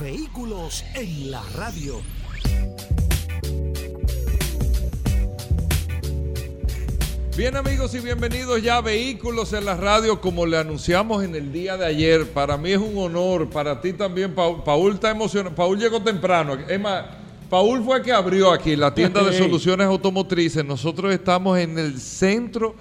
Vehículos en la radio. Bien amigos y bienvenidos ya a Vehículos en la radio como le anunciamos en el día de ayer. Para mí es un honor, para ti también, Paul, Paul está emocionado. Paul llegó temprano. Es más, Paul fue el que abrió aquí la tienda de soluciones automotrices. Nosotros estamos en el centro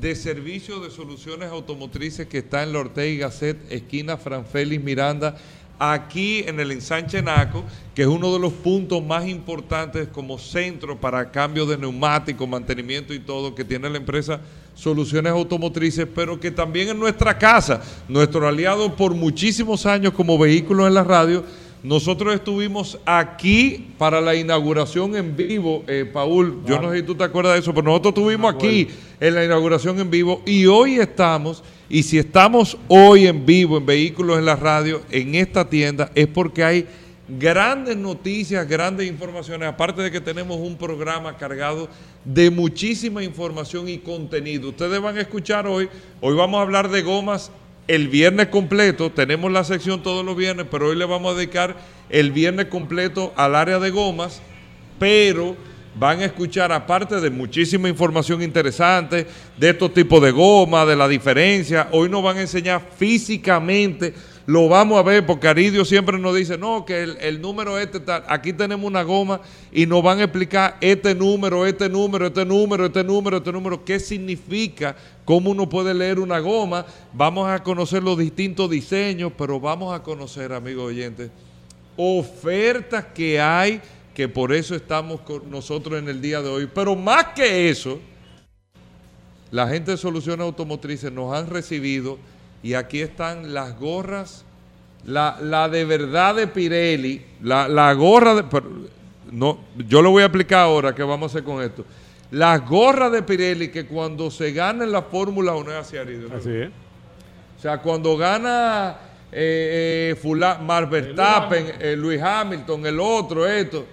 de servicio de soluciones automotrices que está en la Ortega y Gasset, esquina Franfélix Miranda aquí en el ensanche Naco, que es uno de los puntos más importantes como centro para cambio de neumáticos, mantenimiento y todo que tiene la empresa Soluciones Automotrices, pero que también en nuestra casa, nuestro aliado por muchísimos años como vehículo en la radio, nosotros estuvimos aquí para la inauguración en vivo, eh, Paul, yo no sé si tú te acuerdas de eso, pero nosotros estuvimos aquí en la inauguración en vivo y hoy estamos y si estamos hoy en vivo en Vehículos en la Radio, en esta tienda, es porque hay grandes noticias, grandes informaciones, aparte de que tenemos un programa cargado de muchísima información y contenido. Ustedes van a escuchar hoy, hoy vamos a hablar de gomas el viernes completo, tenemos la sección todos los viernes, pero hoy le vamos a dedicar el viernes completo al área de gomas, pero van a escuchar, aparte de muchísima información interesante, de estos tipos de goma, de la diferencia, hoy nos van a enseñar físicamente, lo vamos a ver, porque Aridio siempre nos dice, no, que el, número este tal, aquí tenemos una goma y nos van a explicar este número, este número, este número, este número, este número, qué significa, cómo uno puede leer una goma, vamos a conocer los distintos diseños, pero vamos a conocer, amigos oyentes, ofertas que hay que por eso estamos con nosotros en el día de hoy. Pero más que eso, la gente de Soluciones Automotrices nos han recibido y aquí están las gorras, la, de verdad de Pirelli, la, gorra de... no, yo lo voy a explicar ahora qué vamos a hacer con esto. Las gorras de Pirelli que cuando se gana en la Fórmula 1 es así, Así es. O sea, cuando gana eh, eh, Mar Verstappen, eh, Luis Hamilton, el otro, esto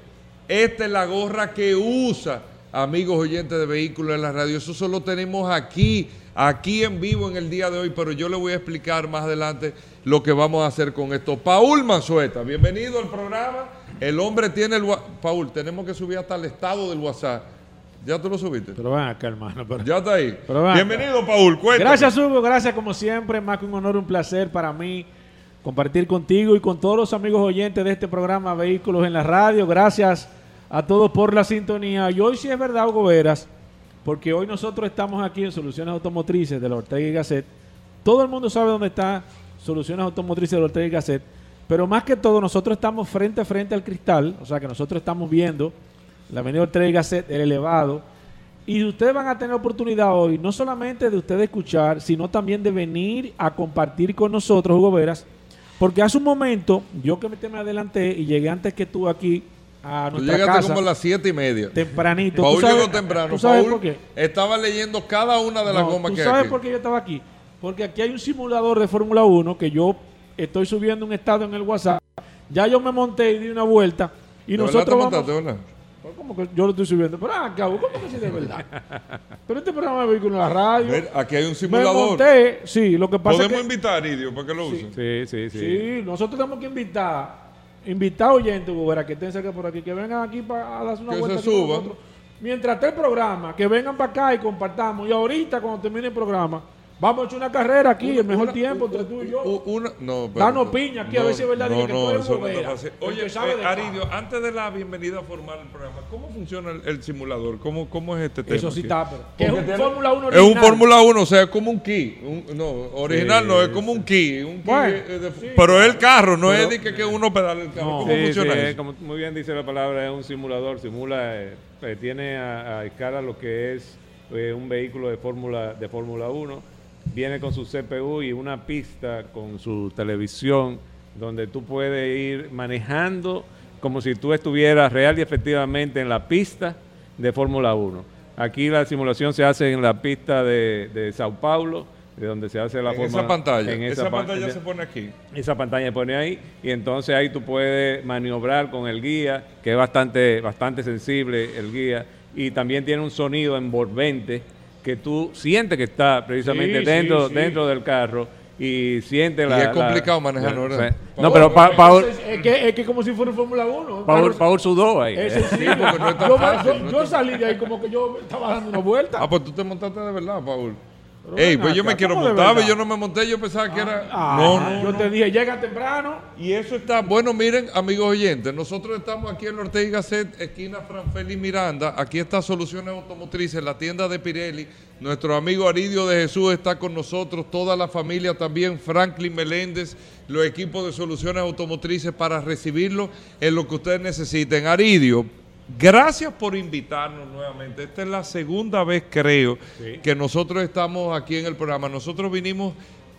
esta es la gorra que usa, amigos oyentes de vehículos en la radio. Eso solo tenemos aquí, aquí en vivo en el día de hoy, pero yo le voy a explicar más adelante lo que vamos a hacer con esto. Paul Manzueta, bienvenido al programa. El hombre tiene el... Paul, tenemos que subir hasta el estado del WhatsApp. ¿Ya tú lo subiste? Pero ven acá, hermano. Ya está ahí. Bienvenido, Paul. Cuéntame. Gracias, Hugo. Gracias, como siempre. Más que un honor, un placer para mí compartir contigo y con todos los amigos oyentes de este programa Vehículos en la Radio. Gracias a todos por la sintonía. Y hoy sí es verdad, Hugo Veras, porque hoy nosotros estamos aquí en Soluciones Automotrices de la Ortega y Gasset. Todo el mundo sabe dónde está Soluciones Automotrices de la Ortega y Gasset. Pero más que todo, nosotros estamos frente a frente al cristal, o sea que nosotros estamos viendo la avenida Ortega y Gasset, el elevado. Y ustedes van a tener oportunidad hoy, no solamente de ustedes escuchar, sino también de venir a compartir con nosotros, Hugo Veras, porque hace un momento, yo que me adelanté y llegué antes que tú aquí a nuestra tú llegaste como a las siete y media. Tempranito. Paul llegó temprano. sabes por qué? estaba leyendo cada una de las gomas que hay. ¿Tú sabes por qué yo estaba aquí? Porque aquí hay un simulador de Fórmula 1 que yo estoy subiendo un estado en el WhatsApp. Ya yo me monté y di una vuelta. Y nosotros vamos... ¿verdad? ¿Cómo que yo lo estoy subiendo? Pero ah, ¿cómo que sí de verdad? Pero este programa de vehículo en la radio. Ver, aquí hay un simulador. Me monté, sí, lo que pasa ¿Podemos es que, invitar a Idio para que lo use? Sí, sí, sí. Sí, nosotros tenemos que invitar, invitar oyentes, que estén cerca por aquí, que vengan aquí para darse una que vuelta. Se suban. Mientras esté el programa, que vengan para acá y compartamos. Y ahorita, cuando termine el programa, Vamos a echar una carrera aquí, el mejor tiempo entre tú y yo. Una, no, Danos piña aquí, a ver si es verdad no, que no, eso no Oye, eh, Aridio, antes de la bienvenida formal al programa, ¿cómo funciona el, simulador? ¿Cómo, ¿Cómo, es este tema? Eso sí está, pero. es un Fórmula 1 original. Es un Fórmula 1, o sea, es como un key. no, original no, es como un key. Un key pero es el carro, no es de que, que, uno pedale el carro. ¿Cómo funciona eso? como muy bien dice la palabra, es un simulador. Simula, eh, eh, tiene a, a, escala lo que es un vehículo de Fórmula de Fórmula 1 viene con su CPU y una pista con su televisión donde tú puedes ir manejando como si tú estuvieras real y efectivamente en la pista de Fórmula 1. Aquí la simulación se hace en la pista de, de Sao Paulo, de donde se hace la En Fórmula esa pantalla. en esa, pa- pantalla se pone aquí. esa pantalla se pone ahí y entonces ahí tú puedes maniobrar con el guía, que es bastante, bastante sensible el guía, y también tiene un sonido envolvente que tú sientes que está precisamente Sí, dentro, sí, sí. dentro del carro y sientes Y la... es complicado la- sí. No, pero Pa- Paul, Es, es que, es que como si fuera un Fórmula 1. Paul, Paul sudó ahí. Es sencillo. porque no es tan yo, fácil, yo- no salí de ahí como que yo estaba dando una vuelta. Ah, pues tú te montaste de verdad, Paul. Pero Ey, pues yo me quiero ¿cómo de montar, yo no me monté, yo pensaba que era... Ah, no, no, yo no. te dije, llega temprano. Y eso está, bueno, miren, amigos oyentes, nosotros estamos aquí en Ortega y Gasset, esquina Franfeli Miranda. Aquí está Soluciones Automotrices, la tienda de Pirelli. Nuestro amigo Aridio de Jesús está con nosotros, toda la familia también, Franklin Meléndez, los equipos de Soluciones Automotrices para recibirlo en lo que ustedes necesiten. Aridio, gracias por invitarnos nuevamente. Esta es la segunda vez, creo, que nosotros estamos aquí en el programa. Nosotros vinimos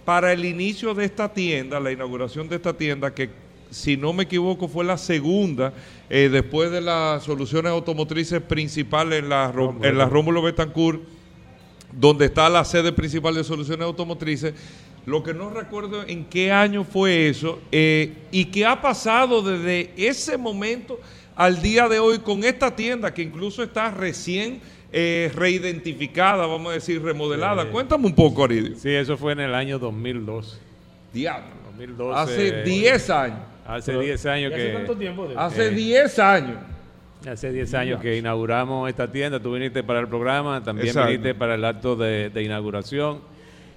para el inicio de esta tienda, la inauguración de esta tienda, que si no me equivoco fue la segunda eh, después de las soluciones automotrices principales en la, en la Rómulo Betancourt, donde está la sede principal de soluciones automotrices. Lo que no recuerdo en qué año fue eso eh, y qué ha pasado desde ese momento al día de hoy con esta tienda que incluso está recién eh, reidentificada, vamos a decir, remodelada. Cuéntame un poco, Aridio. Sí, eso fue en el año 2012. Diablo. 2012 Hace 10 años. Hace 10 años Y hace tanto que... tiempo de Hace Eh. 10 años. Hace 10 años que inauguramos esta tienda, tú viniste para el programa, también Exacto. viniste para el acto de, de inauguración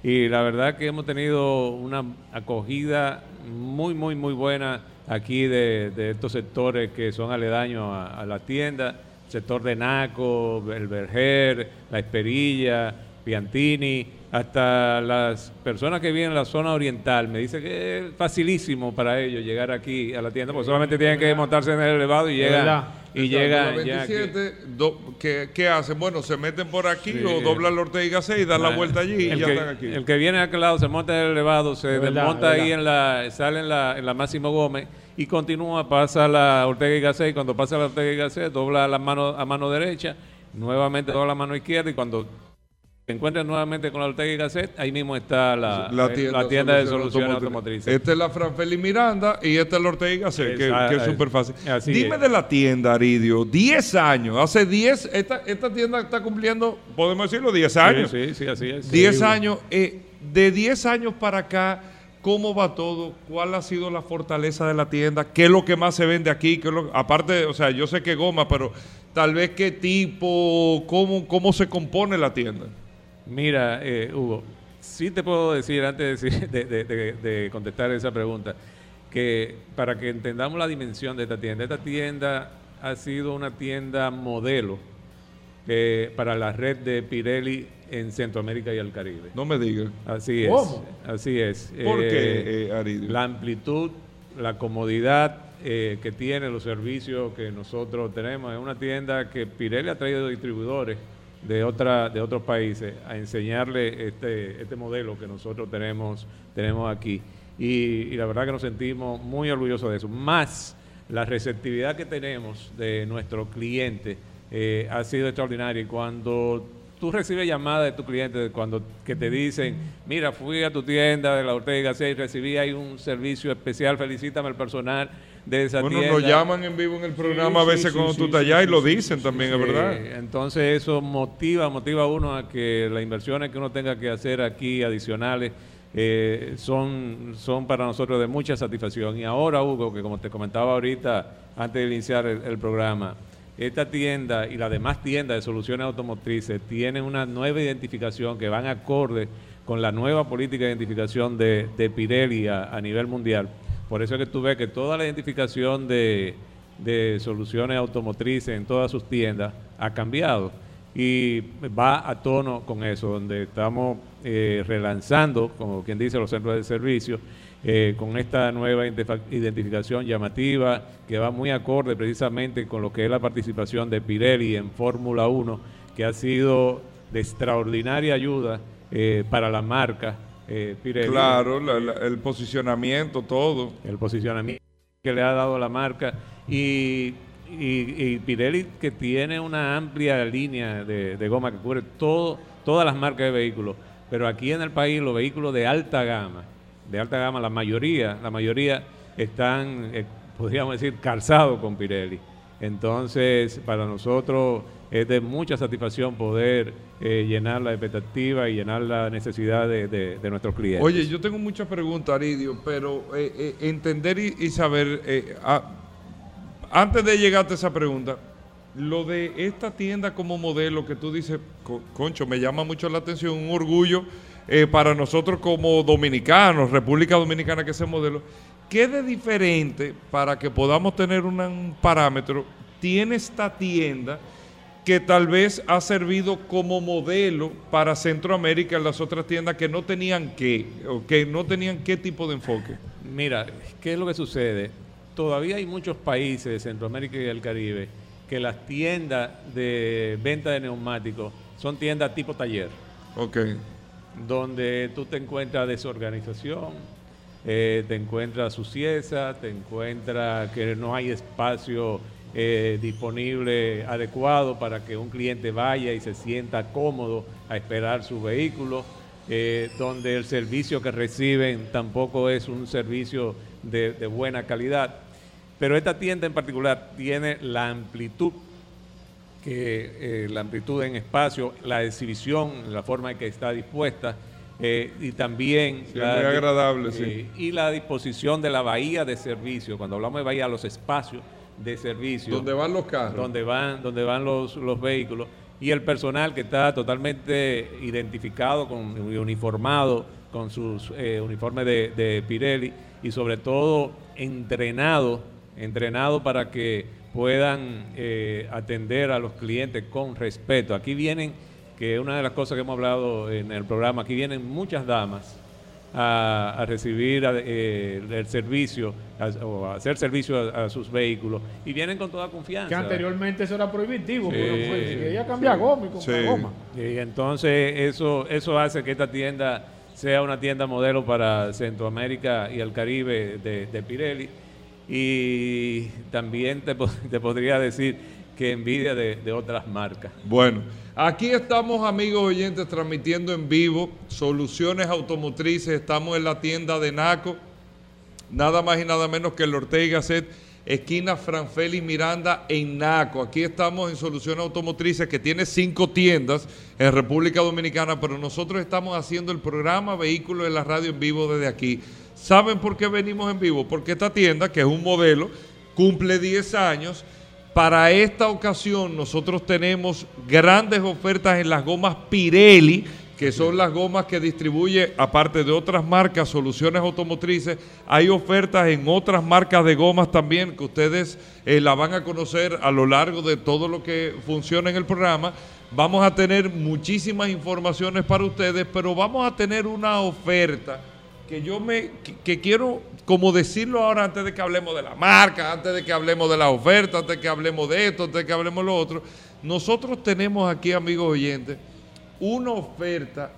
y la verdad que hemos tenido una acogida muy, muy, muy buena aquí de, de estos sectores que son aledaños a, a la tienda, sector de Naco, el Berger, La Esperilla, Piantini, hasta las personas que viven en la zona oriental, me dice que es facilísimo para ellos llegar aquí a la tienda, porque solamente tienen que montarse en el elevado y llegan y la ya aquí. 27, do- ¿qué, qué hacen? Bueno, se meten por aquí Sí. o doblan la Ortega y Gasset y dan la vuelta allí y ya que, están aquí. El que viene a aquel lado se monta en el elevado, se desmonta es ahí en la, sale en la, en la Máximo Gómez y continúa, pasa la Ortega y Gasset y cuando pasa la Ortega y Gasset dobla la mano a mano derecha, nuevamente dobla la mano izquierda y cuando se encuentra nuevamente con la Ortega y Gasset, ahí mismo está la, la eh, tienda, la tienda de Soluciones Automotrices. Esta es la Franfeli Miranda y esta es la Ortega y Gasset, que, es súper fácil. así Dime es. de la tienda, Aridio. 10 años. Hace 10, esta, esta tienda está cumpliendo, podemos decirlo, 10 años. Sí, sí, sí, así es. 10 Sí. años. eh, de 10 años para acá, ¿cómo va todo? ¿Cuál ha sido la fortaleza de la tienda? ¿Qué es lo que más se vende aquí? ¿Qué es lo- aparte, o sea, yo sé que goma, pero tal vez qué tipo, cómo, cómo se compone la tienda. Mira, eh, Hugo, sí te puedo decir, antes de, decir- de- de- de- de contestar esa pregunta, que para que entendamos la dimensión de esta tienda, esta tienda ha sido una tienda modelo eh, para la red de Pirelli en Centroamérica y el Caribe. No me digas. Así es. ¿Cómo? Así es. ¿Por Eh, qué, eh, Aridio? la amplitud, la comodidad eh, que tiene, los servicios que nosotros tenemos. Es una tienda que Pirelli ha traído distribuidores de, otra, de otros países a enseñarle este, este modelo que nosotros tenemos, tenemos aquí. Y, la verdad que nos sentimos muy orgullosos de eso. Más la receptividad que tenemos de nuestro cliente eh, ha sido extraordinaria. Y cuando tú recibes llamadas de tu cliente cuando que te dicen, mira, fui a tu tienda de la Ortega 6, recibí ahí un servicio especial, felicítame al personal de esa Bueno, tienda. nos llaman en vivo en el programa a veces sí, cuando sí, tú estás allá y lo dicen también, es verdad. Entonces eso motiva, motiva a uno a que las inversiones que uno tenga que hacer aquí adicionales eh, son, son para nosotros de mucha satisfacción. Y ahora, Hugo, que como te comentaba ahorita, antes de iniciar el, el programa, esta tienda y las demás tiendas de soluciones automotrices tienen una nueva identificación que van acorde con la nueva política de identificación de, de Pirelli a, a nivel mundial. Por eso es que tú ves que toda la identificación de, de soluciones automotrices en todas sus tiendas ha cambiado y va a tono con eso, donde estamos eh, relanzando, como quien dice, los centros de servicio, eh, con esta nueva identificación llamativa que va muy acorde precisamente con lo que es la participación de Pirelli en Fórmula 1, que ha sido de extraordinaria ayuda eh, para la marca eh, Pirelli. Claro, la- la- el posicionamiento, todo. el posicionamiento que le ha dado la marca y, y- y Pirelli que tiene una amplia línea de, de goma que cubre todo, todas las marcas de vehículos, pero aquí en el país los vehículos de alta gama, de alta gama, la mayoría, la mayoría están, eh, podríamos decir, calzados con Pirelli. Entonces, para nosotros es de mucha satisfacción poder eh, llenar la expectativa y llenar la necesidad de, nuestros clientes. Oye, yo tengo muchas preguntas, Aridio, pero eh, eh, entender y, saber, eh, ah, antes de llegarte a esa pregunta, lo de esta tienda como modelo que tú dices, co- concho, me llama mucho la atención, un orgullo para nosotros como dominicanos, República Dominicana, que ese modelo. ¿Qué de diferente para que podamos tener un parámetro tiene esta tienda? Que tal vez ha servido como modelo para Centroamérica en las otras tiendas que no tenían qué, o que no tenían qué tipo de enfoque. Mira, ¿qué es lo que sucede? Todavía hay muchos países de Centroamérica y del Caribe que las tiendas de venta de neumáticos son tiendas tipo taller, Ok. donde tú te encuentras desorganización, eh, te encuentras suciedad, te encuentras que no hay espacio eh, disponible adecuado para que un cliente vaya y se sienta cómodo a esperar su vehículo, eh, donde el servicio que reciben tampoco es un servicio de, de buena calidad. Pero esta tienda en particular tiene la amplitud que eh, la amplitud en espacio, la exhibición, la forma en que está dispuesta eh, y también Sí, la, muy di- agradable, sí. y la disposición de la bahía de servicio. Cuando hablamos de bahía, los espacios de servicio ¿Dónde van los carros? donde van, donde van los, los vehículos y el personal que está totalmente identificado con, uniformado con sus eh, uniformes de, de Pirelli y sobre todo entrenado, entrenado para que puedan eh, atender a los clientes con respeto. Aquí vienen, que una de las cosas que hemos hablado en el programa, aquí vienen muchas damas a, a recibir a- eh, el servicio a- o a hacer servicio a, a sus vehículos y vienen con toda confianza. Que anteriormente eso era prohibitivo, Sí, pero pues, sí, quería cambiar goma y comprar Sí. goma. Y entonces eso, eso hace que esta tienda sea una tienda modelo para Centroamérica y el Caribe de, de Pirelli. Y también te, te podría decir que envidia de, de otras marcas. Bueno, aquí estamos, amigos oyentes, transmitiendo en vivo Soluciones Automotrices. Estamos en la tienda de Naco, nada más y nada menos que el Ortega Gasset, esquina Franfeli Miranda en Naco. Aquí estamos en Soluciones Automotrices, que tiene cinco tiendas en República Dominicana, pero nosotros estamos haciendo el programa Vehículos de la Radio en vivo desde aquí. ¿Saben por qué venimos en vivo? Porque esta tienda, que es un modelo, cumple 10 años. Para esta ocasión nosotros tenemos grandes ofertas en las gomas Pirelli, que son las gomas que distribuye, aparte de otras marcas, soluciones automotrices. Hay ofertas en otras marcas de gomas también que ustedes eh, la van a conocer a lo largo de todo lo que funciona en el programa. Vamos a tener muchísimas informaciones para ustedes, pero vamos a tener una oferta que yo me que, quiero como decirlo ahora antes de que hablemos de la marca, antes de que hablemos de la oferta, antes de que hablemos de esto, antes de que hablemos de lo otro. Nosotros tenemos aquí, amigos oyentes, una oferta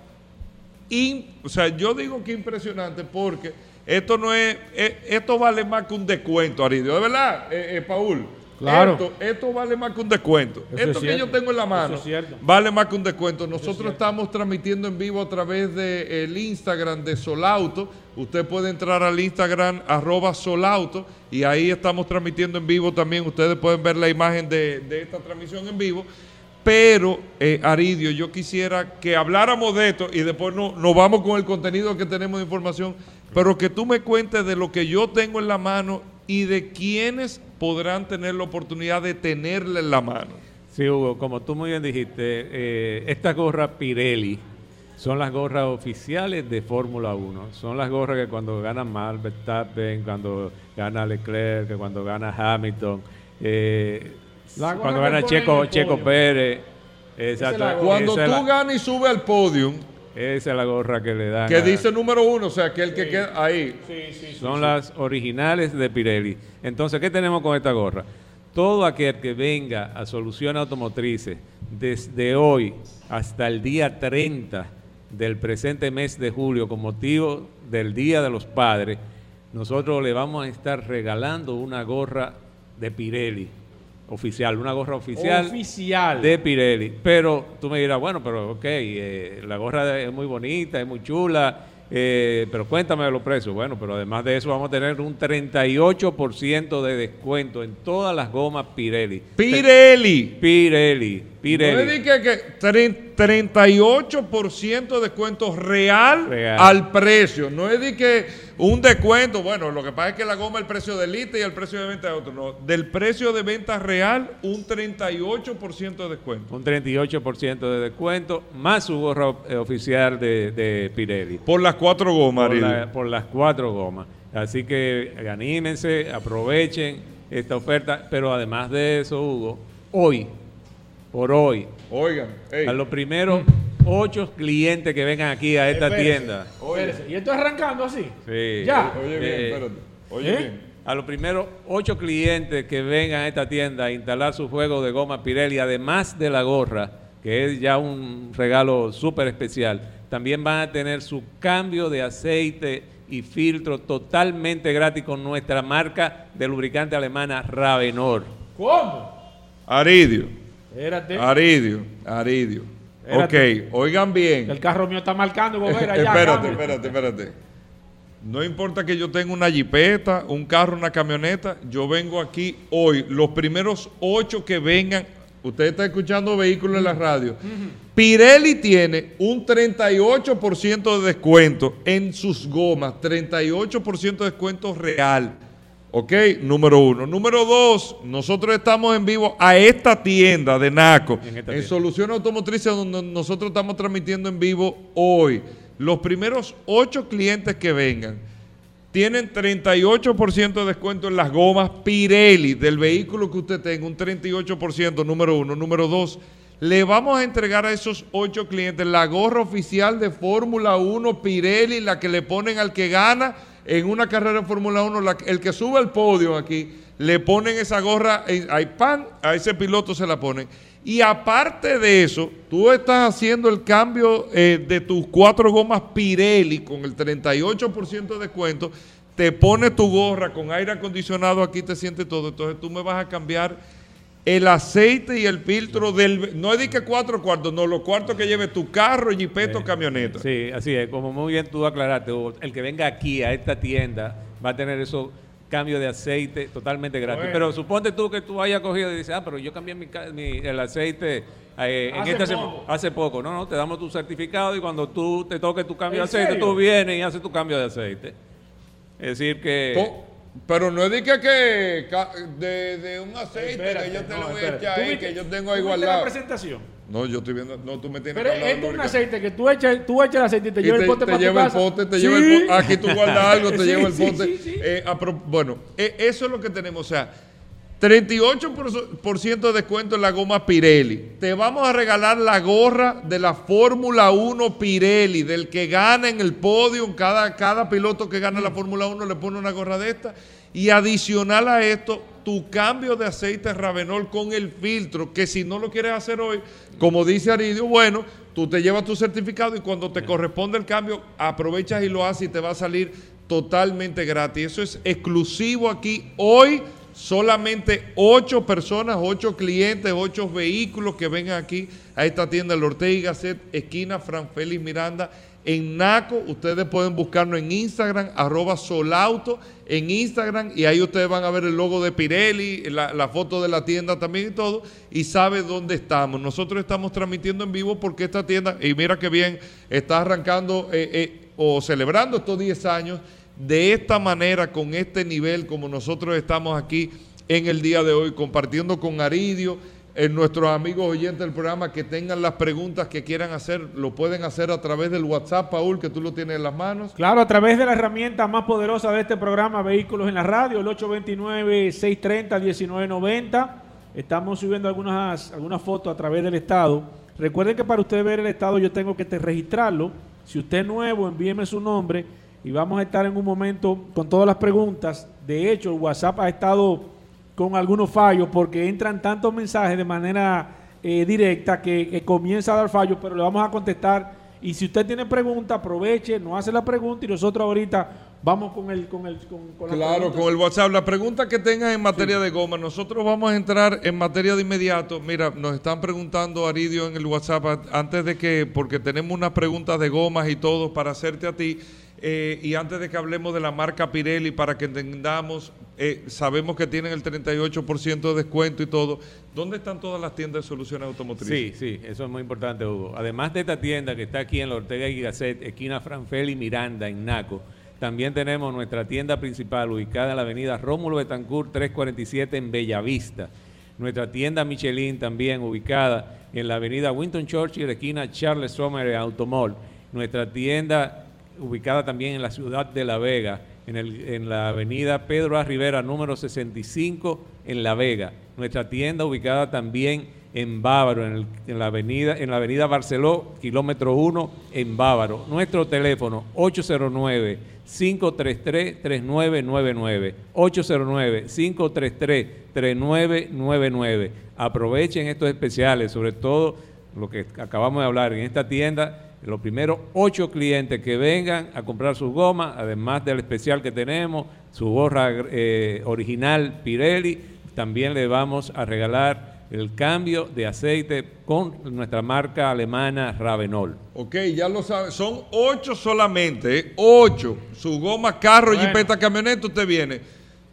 in- o sea, yo digo que impresionante porque esto no es, eh, esto vale más que un descuento, Aridio, ¿de verdad, eh, eh, Paul? Claro. Esto, esto vale más que un descuento. Eso esto es que cierto. yo tengo en la mano es vale más que un descuento. Nosotros estamos transmitiendo en vivo a través del Instagram de Solauto. Usted puede entrar al Instagram arroba Solauto y ahí estamos transmitiendo en vivo también. Ustedes pueden ver la imagen de, de esta transmisión en vivo. Pero, eh, Aridio, yo quisiera que habláramos de esto y después no- nos vamos con el contenido que tenemos de información, pero que tú me cuentes de lo que yo tengo en la mano y de quiénes podrán tener la oportunidad de tenerla en la mano. Sí, Hugo, como tú muy bien dijiste, eh, estas gorras Pirelli son las gorras oficiales de Fórmula 1. Son las gorras que cuando gana Mal Verstappen, cuando gana Leclerc, que cuando gana Hamilton, eh, cuando gana Checo, Checo. Pérez. Exacto. Cuando tú la- ganas y subes al podio, Esa es la gorra que le dan. que a- dice número uno, o sea, que el que queda ahí. son las originales de Pirelli. Entonces, ¿qué tenemos con esta gorra? Todo aquel que venga a Soluciones Automotrices desde hoy hasta el día 30 del presente mes de julio con motivo del Día de los Padres, nosotros le vamos a estar regalando una gorra de Pirelli oficial, una gorra oficial, Oficial. de Pirelli. Pero tú me dirás, bueno, pero ok, eh, la gorra es muy bonita, es muy chula, eh, pero cuéntame de los precios. Bueno, pero además de eso vamos a tener un 38% de descuento en todas las gomas Pirelli. Pirelli. Pirelli, No Pirelli. le dije que tre- 38% de descuento real, Real. al precio. No es de que un descuento, bueno, lo que pasa es que la goma el precio de lista y el precio de venta de otro. No, del precio de venta real, un 38% de descuento. Un 38% de descuento, más su gorra eh, oficial de, de Pirelli. Por las cuatro gomas, por, la- por las cuatro gomas. Así que anímense, aprovechen esta oferta, pero además de eso, Hugo, hoy, por hoy, Oigan, a los primeros ocho clientes que vengan aquí a esta Espérese. tienda, Espérese, ¿Y esto arrancando así? Sí. Ya. oye bien, eh, espérate. Oye ¿eh? bien. a los primeros ocho clientes que vengan a esta tienda a instalar su juego de goma Pirelli, además de la gorra, que es ya un regalo súper especial, también van a tener su cambio de aceite y filtro totalmente gratis con nuestra marca de lubricante alemana Ravenor. ¿Cómo? Aridio, Espérate. Aridio, Aridio. Espérate. Ok, oigan bien. El carro mío está marcando, Bobera, ya. espérate, espérate, espérate. No importa que yo tenga una jipeta, un carro, una camioneta, yo vengo aquí hoy. Los primeros ocho que vengan, usted está escuchando vehículos en la radio. Pirelli tiene un 38% de descuento en sus gomas, 38% de descuento real. Ok, número uno. Número dos, nosotros estamos en vivo a esta tienda de NACO, En en, tienda. Soluciones Automotrices, donde nosotros estamos transmitiendo en vivo hoy. Los primeros ocho clientes que vengan tienen 38% de descuento en las gomas Pirelli del vehículo que usted tenga, un 38%, número uno. Número dos, le vamos a entregar a esos ocho clientes la gorra oficial de Fórmula 1 Pirelli, la que le ponen al que gana en una carrera de Fórmula 1, la- el que sube al podio aquí, le ponen esa gorra, en- hay pan, a ese piloto se la ponen. Y aparte de eso, tú estás haciendo el cambio eh, de tus cuatro gomas Pirelli con el 38% de descuento, te pones tu gorra con aire acondicionado, aquí te sientes todo, entonces tú me vas a cambiar el aceite y el filtro del... No es de que cuatro cuartos, no, los cuartos que lleve tu carro, jipeto, camioneta. Sí, así es. Como muy bien tú aclaraste, Hugo, el que venga aquí a esta tienda va a tener esos cambios de aceite totalmente gratis. Bueno. Pero suponte tú que tú hayas cogido y dices, ah, pero yo cambié mi, el aceite eh, en Hace esta poco. hace poco. No, no, te damos tu certificado y cuando tú te toque tu cambio de ¿En aceite, serio? tú vienes y haces tu cambio de aceite. Es decir que... Po- Pero no es de que, de, de un aceite Espérate, que yo te no, lo voy a echar ¿Tú ahí, que yo tengo ahí viste la guardado. presentación? No, yo estoy viendo, no, tú me tienes Pero que este de es un aceite que tú echas, tú echas el aceite y te Y lleva el pote para tu lleva casa. el pote, te Sí. lleva el pote. Aquí tú guardas algo, te Sí, lleva el pote. sí, sí. Eh, pro- bueno, eh, eso es lo que tenemos. O sea, 38% de descuento en la goma Pirelli. Te vamos a regalar la gorra de la Fórmula 1 Pirelli, del que gana en el podio. Cada, cada piloto que gana la Fórmula 1 le pone una gorra de esta. Y adicional a esto, tu cambio de aceite Ravenol con el filtro, que si no lo quieres hacer hoy, como dice Aridio, bueno, tú te llevas tu certificado y cuando te corresponde el cambio, aprovechas y lo haces y te va a salir totalmente gratis. Eso es exclusivo aquí hoy. Solamente ocho personas, ocho clientes, ocho vehículos que vengan aquí a esta tienda del Ortega y Gasset, esquina Fran Félix Miranda, en Naco. Ustedes pueden buscarnos en Instagram, arroba Solauto, en Instagram, y ahí ustedes van a ver el logo de Pirelli, la, foto de la tienda también y todo, y sabe dónde estamos. Nosotros estamos transmitiendo en vivo porque esta tienda, y mira qué bien, está arrancando eh, eh, o celebrando estos 10 años de esta manera, con este nivel, como nosotros estamos aquí en el día de hoy, compartiendo con Aridio, en nuestros amigos oyentes del programa que tengan las preguntas que quieran hacer, lo pueden hacer a través del WhatsApp, Paul, que tú lo tienes en las manos. Claro, a través de la herramienta más poderosa de este programa, Vehículos en la Radio, el 829-630-1990. Estamos subiendo algunas, algunas fotos a través del estado. Recuerden que para usted ver el estado yo tengo que te- registrarlo. Si usted es nuevo, envíeme su nombre y vamos a estar en un momento con todas las preguntas. De hecho, el WhatsApp ha estado con algunos fallos porque entran tantos mensajes de manera eh, directa que, que comienza a dar fallos, pero le vamos a contestar Y si usted tiene pregunta, aproveche, no hace la pregunta y nosotros ahorita vamos con el con el con, con la Claro, con el WhatsApp. La pregunta que tengan en materia de goma, nosotros vamos a entrar en materia de inmediato. Mira, nos están preguntando Aridio en el WhatsApp antes de que, porque tenemos unas preguntas de gomas y todo para hacerte a ti. Eh, y antes de que hablemos de la marca Pirelli, para que entendamos, eh, sabemos que tienen el 38% de descuento y todo. ¿Dónde están todas las tiendas de soluciones automotrices? Sí, sí, eso es muy importante, Hugo. Además de esta tienda que está aquí en la Ortega y Gasset, esquina Franfeli Miranda, en Naco, también tenemos nuestra tienda principal ubicada en la avenida Rómulo Betancourt 347 en Bellavista. Nuestra tienda Michelin también ubicada en la avenida Winton Churchill, esquina Charles Sommer Automall. Nuestra tienda ubicada también en la ciudad de La Vega, en, el- en la avenida Pedro A. Rivera, número 65, en La Vega. Nuestra tienda ubicada también en Bávaro, en, el- en la, avenida, en la avenida Barceló, kilómetro 1, en Bávaro. Nuestro teléfono 809-533-3999. 809-533-3999. Aprovechen estos especiales, sobre todo lo que acabamos de hablar en esta tienda los primeros ocho clientes que vengan a comprar sus gomas, además del especial que tenemos, su gorra eh, original Pirelli, también le vamos a regalar el cambio de aceite con nuestra marca alemana Ravenol. Ok, ya lo saben, son ocho solamente, ¿eh? ocho. Su goma, carro, Bueno. jipeta, camioneta, usted viene.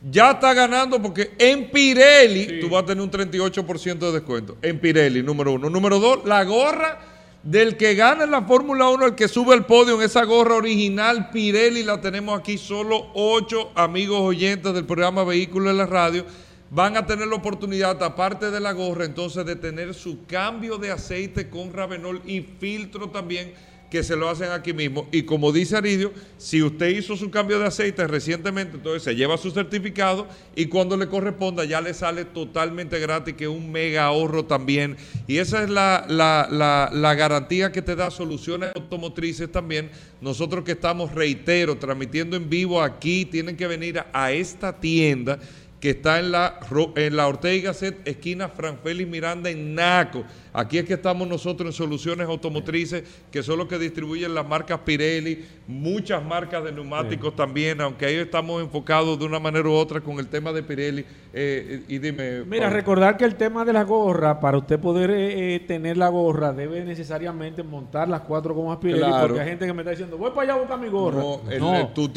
Ya está ganando porque en Pirelli tú vas a tener un 38% de descuento. En Pirelli, número uno. Número dos, la gorra del que gana en la Fórmula 1, el que sube al podio en esa gorra original Pirelli, la tenemos aquí. Solo ocho amigos oyentes del programa Vehículos en la Radio van a tener la oportunidad, aparte de la gorra, entonces de tener su cambio de aceite con Ravenol y filtro también, que se lo hacen aquí mismo. Y como dice Aridio, si usted hizo su cambio de aceite recientemente, entonces se lleva su certificado y cuando le corresponda ya le sale totalmente gratis, que es un mega ahorro también. Y esa es la, la- la- la garantía que te da Soluciones Automotrices también. Nosotros que estamos, reitero, transmitiendo en vivo aquí, tienen que venir a, a esta tienda que está en la, en la Ortega y Gasset, esquina Franfeli Miranda en Naco. Aquí es que estamos nosotros en Soluciones Automotrices, que son los que distribuyen las marcas Pirelli, muchas marcas de neumáticos también, aunque ahí estamos enfocados de una manera u otra con el tema de Pirelli. Eh, y dime. Mira, Pablo. recordar que el tema de la gorra, para usted poder eh, eh, tener la gorra, debe necesariamente montar las cuatro gomas Pirelli, Claro. porque hay gente que me está diciendo, voy para allá a buscar mi gorra. No, el- No, el- tú,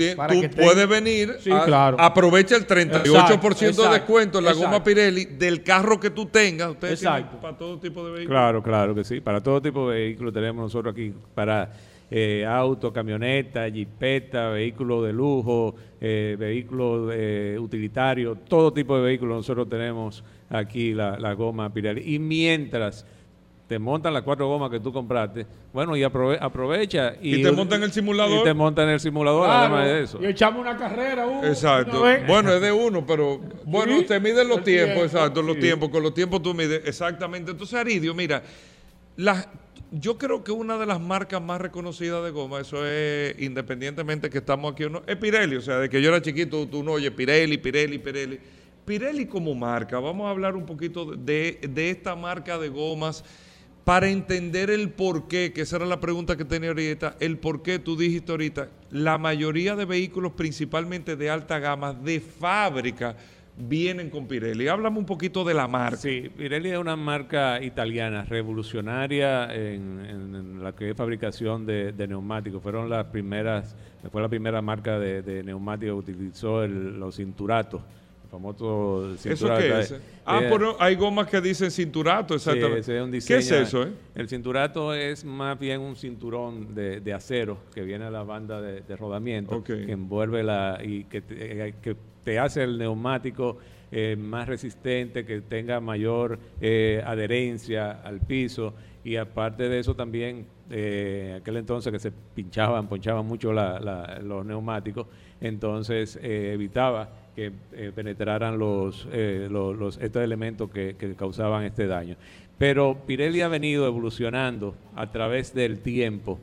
puedes venir, Sí, a- claro. aprovecha el 38% de Exacto, descuento en la goma. Pirelli del carro que tú tengas. Ustedes Exacto. para todo tipo de vehículos. Claro, claro que sí. Para todo tipo de vehículos tenemos nosotros aquí, para eh, auto, camioneta, jipeta, vehículos de lujo, eh, vehículos eh, utilitarios, todo tipo de vehículos nosotros tenemos aquí la, la goma Pirelli. Y mientras te montan las cuatro gomas que tú compraste, bueno, y aprove- aprovecha. Y te montan el simulador. Y te montan el simulador, Claro, además de eso. Y echamos una carrera, Hugo, Exacto. una vez. Bueno, es de uno, pero bueno, Sí, usted mide los el tiempos, tiempo, exacto, los sí. tiempos, con los tiempos tú mides, exactamente. Entonces, Aridio, mira, las- yo creo que una de las marcas más reconocidas de goma, eso es independientemente que estamos aquí o no, es Pirelli. O sea, de que yo era chiquito, tú no oyes Pirelli, Pirelli, Pirelli. Pirelli como marca, vamos a hablar un poquito de, de esta marca de gomas para entender el por qué, que esa era la pregunta que tenía ahorita, el por qué tú dijiste ahorita, la mayoría de vehículos, principalmente de alta gama, de fábrica, vienen con Pirelli. Háblame un poquito de la marca. Sí, Pirelli es una marca italiana revolucionaria en, la que es fabricación de, de neumáticos. Fueron las primeras, fue la primera marca de, de neumáticos que utilizó el- los cinturatos, famoso ¿Eso cinturato. qué es? Ah, Eh, pero hay gomas que dicen cinturato, sí, exactamente. ese es un ¿Qué es eso, eh? El cinturato es más bien un cinturón de, de acero que viene a la banda de, de rodamiento, que envuelve la y que te, eh, que te hace el neumático eh, más resistente, que tenga mayor eh, adherencia al piso y aparte de eso también eh, aquel entonces que se pinchaban, ponchaban mucho la- la- los neumáticos, entonces eh, evitaba que eh, penetraran los, eh, los, los- estos elementos que, que causaban este daño. Pero Pirelli ha venido evolucionando a través del tiempo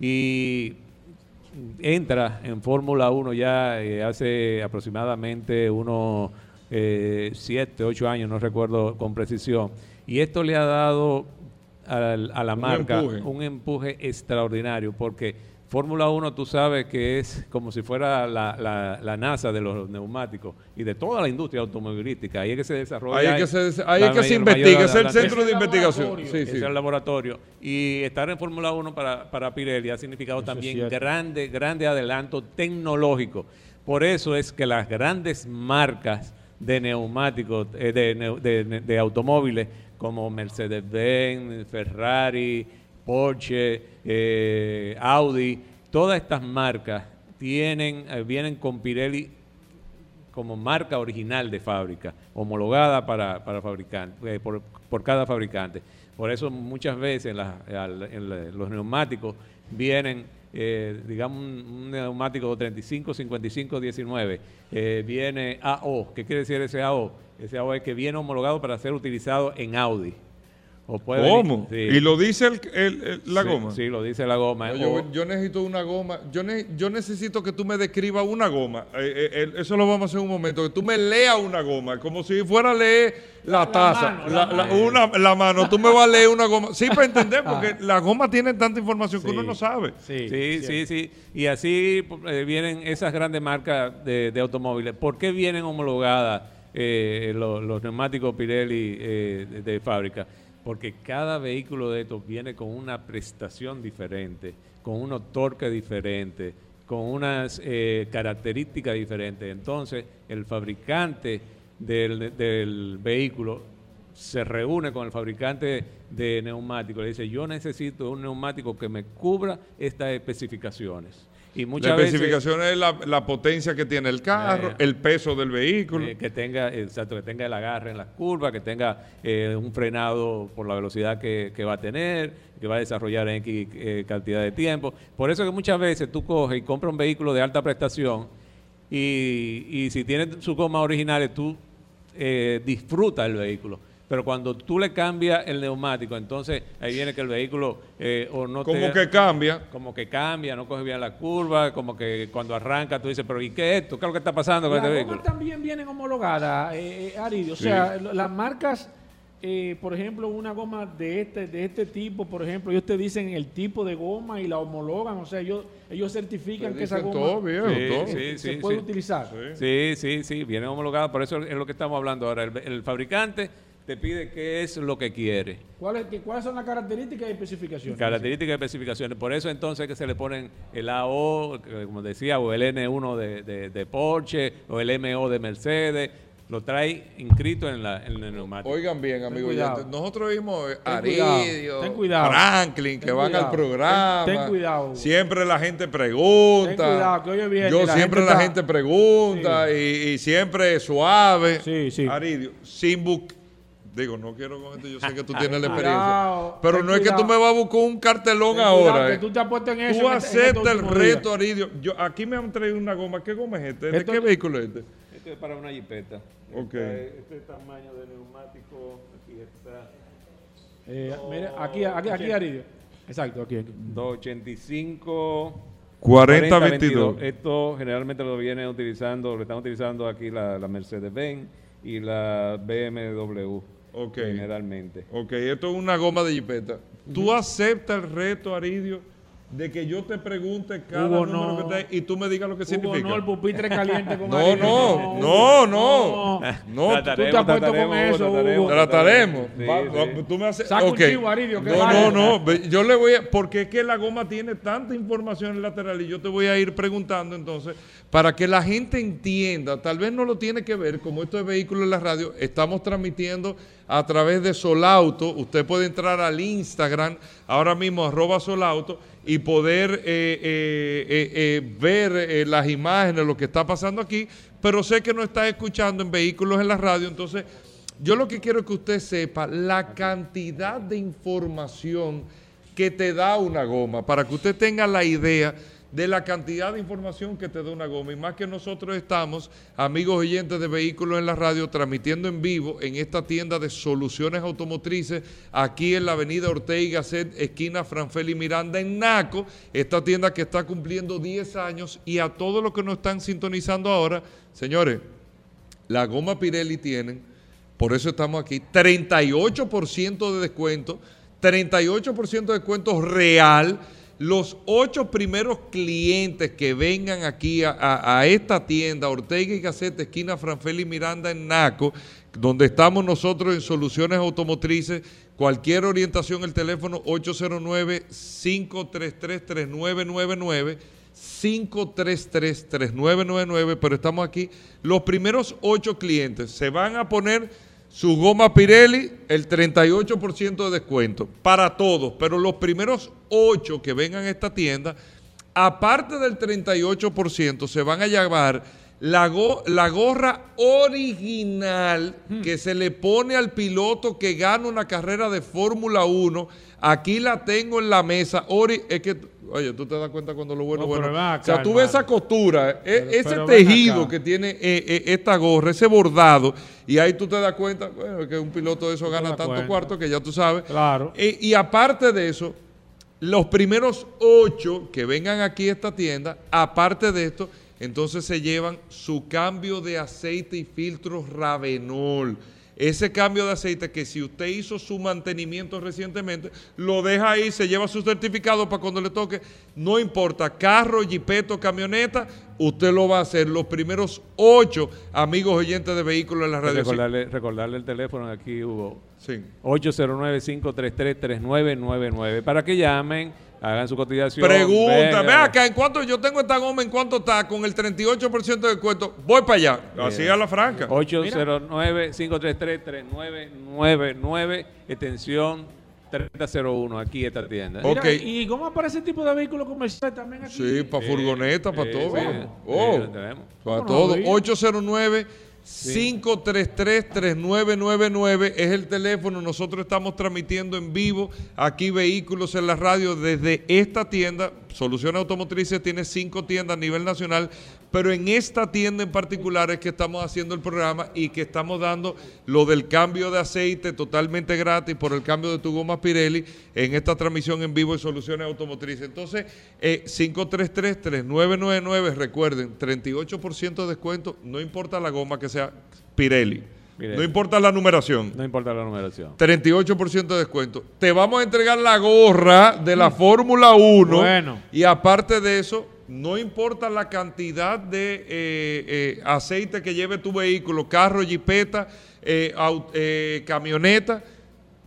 y entra en Fórmula 1 ya eh, hace aproximadamente unos 7, 8 años, no recuerdo con precisión, y esto le ha dado a la Un marca empuje. un empuje extraordinario, porque Fórmula 1 tú sabes que es como si fuera la, la- la NASA de los neumáticos y de toda la industria automovilística. Ahí es que se desarrolla. Ahí es que se, ahí la es que se mayor- mayor investiga, es el centro de investigación. Sí, sí. es el laboratorio. Y estar en Fórmula 1 para, para Pirelli ha significado Eso también grande, grande adelanto tecnológico. Por eso es que las grandes marcas de neumáticos, eh, de- de- de automóviles, como Mercedes-Benz, Ferrari, Porsche, eh, Audi, todas estas marcas tienen, eh, vienen con Pirelli como marca original de fábrica, homologada para, para fabricante, eh, por, por cada fabricante. Por eso muchas veces al- en la- los neumáticos vienen, eh, digamos, un, un neumático 35, 55, 19, eh, viene AO. ¿Qué quiere decir ese AO? Ese AO es que viene homologado para ser utilizado en Audi. O puede venir- ¿Cómo? sí. Y lo dice el- el- el- la Sí, goma. Sí, lo dice la goma. No, yo, O- yo necesito una goma. Yo, ne- yo necesito que tú me describas una goma. Eh, eh, eso lo vamos a hacer en un momento. Que tú me leas una goma. Como si fuera a leer la, La taza. mano, la, la la- mano. una- la mano. Tú me vas a leer una goma. Sí, para entender, porque las gomas tienen tanta información que uno no sabe. Sí, Sí, sí, sí. Y así eh, vienen esas grandes marcas de, de automóviles. ¿Por qué vienen homologadas eh, los, los neumáticos Pirelli eh, de, de fábrica? Porque cada vehículo de estos viene con una prestación diferente, con unos torques diferentes, con unas eh, características diferentes. Entonces, el fabricante del, vehículo se reúne con el fabricante de neumáticos, le dice, yo necesito un neumático que me cubra estas especificaciones. Y La muchas veces especificación es la, la potencia que tiene el carro, Eh, el peso del vehículo. eh, que tenga, exacto, que tenga el agarre en las curvas, que tenga eh, un frenado por la velocidad que, que va a tener, que va a desarrollar en X eh, cantidad de tiempo. Por eso que muchas veces tú coges y compras un vehículo de alta prestación y, y si tiene sus gomas originales, tú eh, disfrutas el vehículo. Pero cuando tú le cambias el neumático, entonces ahí viene que el vehículo eh, o no te- como que cambia. como que cambia, no coge bien la curva, como que cuando arranca tú dices, pero ¿y qué es esto? ¿Qué es lo que está pasando con Las este vehículo? también vienen homologadas, eh, eh, Aridio. O sea, las marcas, eh, por ejemplo, una goma de este, de este tipo, por ejemplo, ellos te dicen el tipo de goma y la homologan. O sea, ellos, ellos certifican Te que esa goma todo, viejo, Sí, todo. sí. se puede utilizar. Sí, sí, sí, viene homologada, por eso es lo que estamos hablando ahora. El, el fabricante te pide qué es lo que quiere. ¿Cuáles, qué- ¿Cuáles son las características y especificaciones? Características y especificaciones. Por eso entonces que se le ponen el AO, como decía, o el N1 de, de- de Porsche, o el MO de Mercedes. Lo trae inscrito en, la, en el neumático. Oigan bien, amigos cuidado. Nosotros vimos eh, cuidado, Aridio, ten cuidado. Franklin, que Ten van cuidado, al programa. ten- ten cuidado. Siempre la gente pregunta. Ten cuidado, que hoy es viernes, Yo la siempre gente la está- gente pregunta y, y siempre suave. Sí, sí. Aridio, sin buscar. Digo, no quiero con esto, yo sé que tú tienes la Cuidado, experiencia. Pero no es que tú cuidado. me vas a buscar un cartelón Ten cuidado, ahora. que eh. tú te en eso Tú este- aceptas el reto, Aridio. Yo, aquí me han traído una goma. ¿Qué goma es este? ¿De Esto- qué vehículo es este? Este es para una jipeta. Ok. Este, este tamaño de neumático, aquí está. Eh, mira, aquí, aquí, aquí, Aridio. Exacto, aquí, aquí. 285 40-22. Esto generalmente lo vienen utilizando, lo están utilizando aquí la, la Mercedes-Benz y la BMW. Ok. Generalmente. Ok, esto es una goma de jipeta. ¿Tú aceptas el reto, Aridio, de que yo te pregunte cada Hugo, número no. que te y tú me digas lo que Hugo, significa? no, el pupitre caliente con No, Aridio, no, Hugo, no, no. No, tú te has puesto con eso, Hugo. Trataremos. Sí, sí. Tú me haces. Saca un ok. chivo, Aridio, que no, vale. no, no. Yo le voy a. Porque es que la goma tiene tanta información lateral y yo te voy a ir preguntando entonces para que la gente entienda. Tal vez no lo tiene que ver, como esto es vehículo en la radio, estamos transmitiendo a través de Solauto. Usted puede entrar al Instagram ahora mismo, arroba Solauto, y poder eh, eh, eh, ver las imágenes, lo que está pasando aquí. Pero sé que no está escuchando en vehículos en la radio, entonces. Yo lo que quiero que usted sepa la cantidad de información que te da una goma, para que usted tenga la idea de la cantidad de información que te da una goma. Y más que nosotros estamos, amigos oyentes de vehículos en la radio, transmitiendo en vivo en esta tienda de soluciones automotrices, aquí en la avenida Ortega y Gasset, esquina Franfeli Miranda, en Naco, esta tienda que está cumpliendo 10 años. Y a todos los que nos están sintonizando ahora, señores, la goma Pirelli tienen, por eso estamos aquí, 38% de descuento, 38% de descuento real. Los ocho primeros clientes que vengan aquí a, esta tienda, Ortega y Gasset, esquina Franfeli Miranda en Naco, donde estamos nosotros en Soluciones Automotrices, cualquier orientación, el teléfono 809-533-3999. 533-3999, pero estamos aquí. Los primeros ocho clientes se van a poner su goma Pirelli, el 38% de descuento para todos, pero los primeros ocho que vengan a esta tienda, aparte del 38%, se van a llevar la, go- la gorra original que se le pone al piloto que gana una carrera de Fórmula 1. Aquí la tengo en la mesa. Ori, es que, oye, tú te das cuenta cuando lo bueno, No, bueno. acá, o sea, tú ves esa costura, eh, Pero- ese pero tejido que tiene eh, eh, esta gorra, ese bordado, y ahí tú te das cuenta, bueno, que un piloto de eso gana tanto cuenta. cuarto que ya tú sabes. Claro. Eh, y aparte de eso, los primeros ocho que vengan aquí a esta tienda, aparte de esto, entonces se llevan su cambio de aceite y filtros Ravenol. Ese cambio de aceite que si usted hizo su mantenimiento recientemente, lo deja ahí, se lleva su certificado para cuando le toque. No importa, carro, jipeto, camioneta, usted lo va a hacer. Los primeros ocho amigos oyentes de vehículos en la radio. Recordarle, recordarle el teléfono aquí, Hugo. Sí. 809-533-3999 para que llamen, Hagan su cotización. Pregunta, ve acá, ¿en cuánto yo tengo esta goma? ¿En cuánto está? Con el 38% de descuento. Voy para allá. Así a la franca. 809-533-3999, extensión 3001, aquí esta tienda. ¿Y cómo aparece ese tipo de vehículos comerciales también aquí? Sí, para furgonetas, para eh, todo. Sí, oh, sí, para todo. 809 533-3999 es el teléfono. Nosotros estamos transmitiendo en vivo aquí vehículos en la radio desde esta tienda. Soluciones Automotrices tiene cinco tiendas a nivel nacional, pero en esta tienda en particular es que estamos haciendo el programa y que estamos dando lo del cambio de aceite totalmente gratis por el cambio de tu goma Pirelli en esta transmisión en vivo de Soluciones Automotrices. Entonces, eh, 533-3999, recuerden, 38% de descuento, no importa la goma que sea Pirelli, Pirelli. no importa la numeración. No importa la numeración. 38% de descuento. Te vamos a entregar la gorra de la Fórmula 1. Bueno. Y aparte de eso, no importa la cantidad de eh, eh, aceite que lleve tu vehículo, carro, jipeta, eh, camioneta,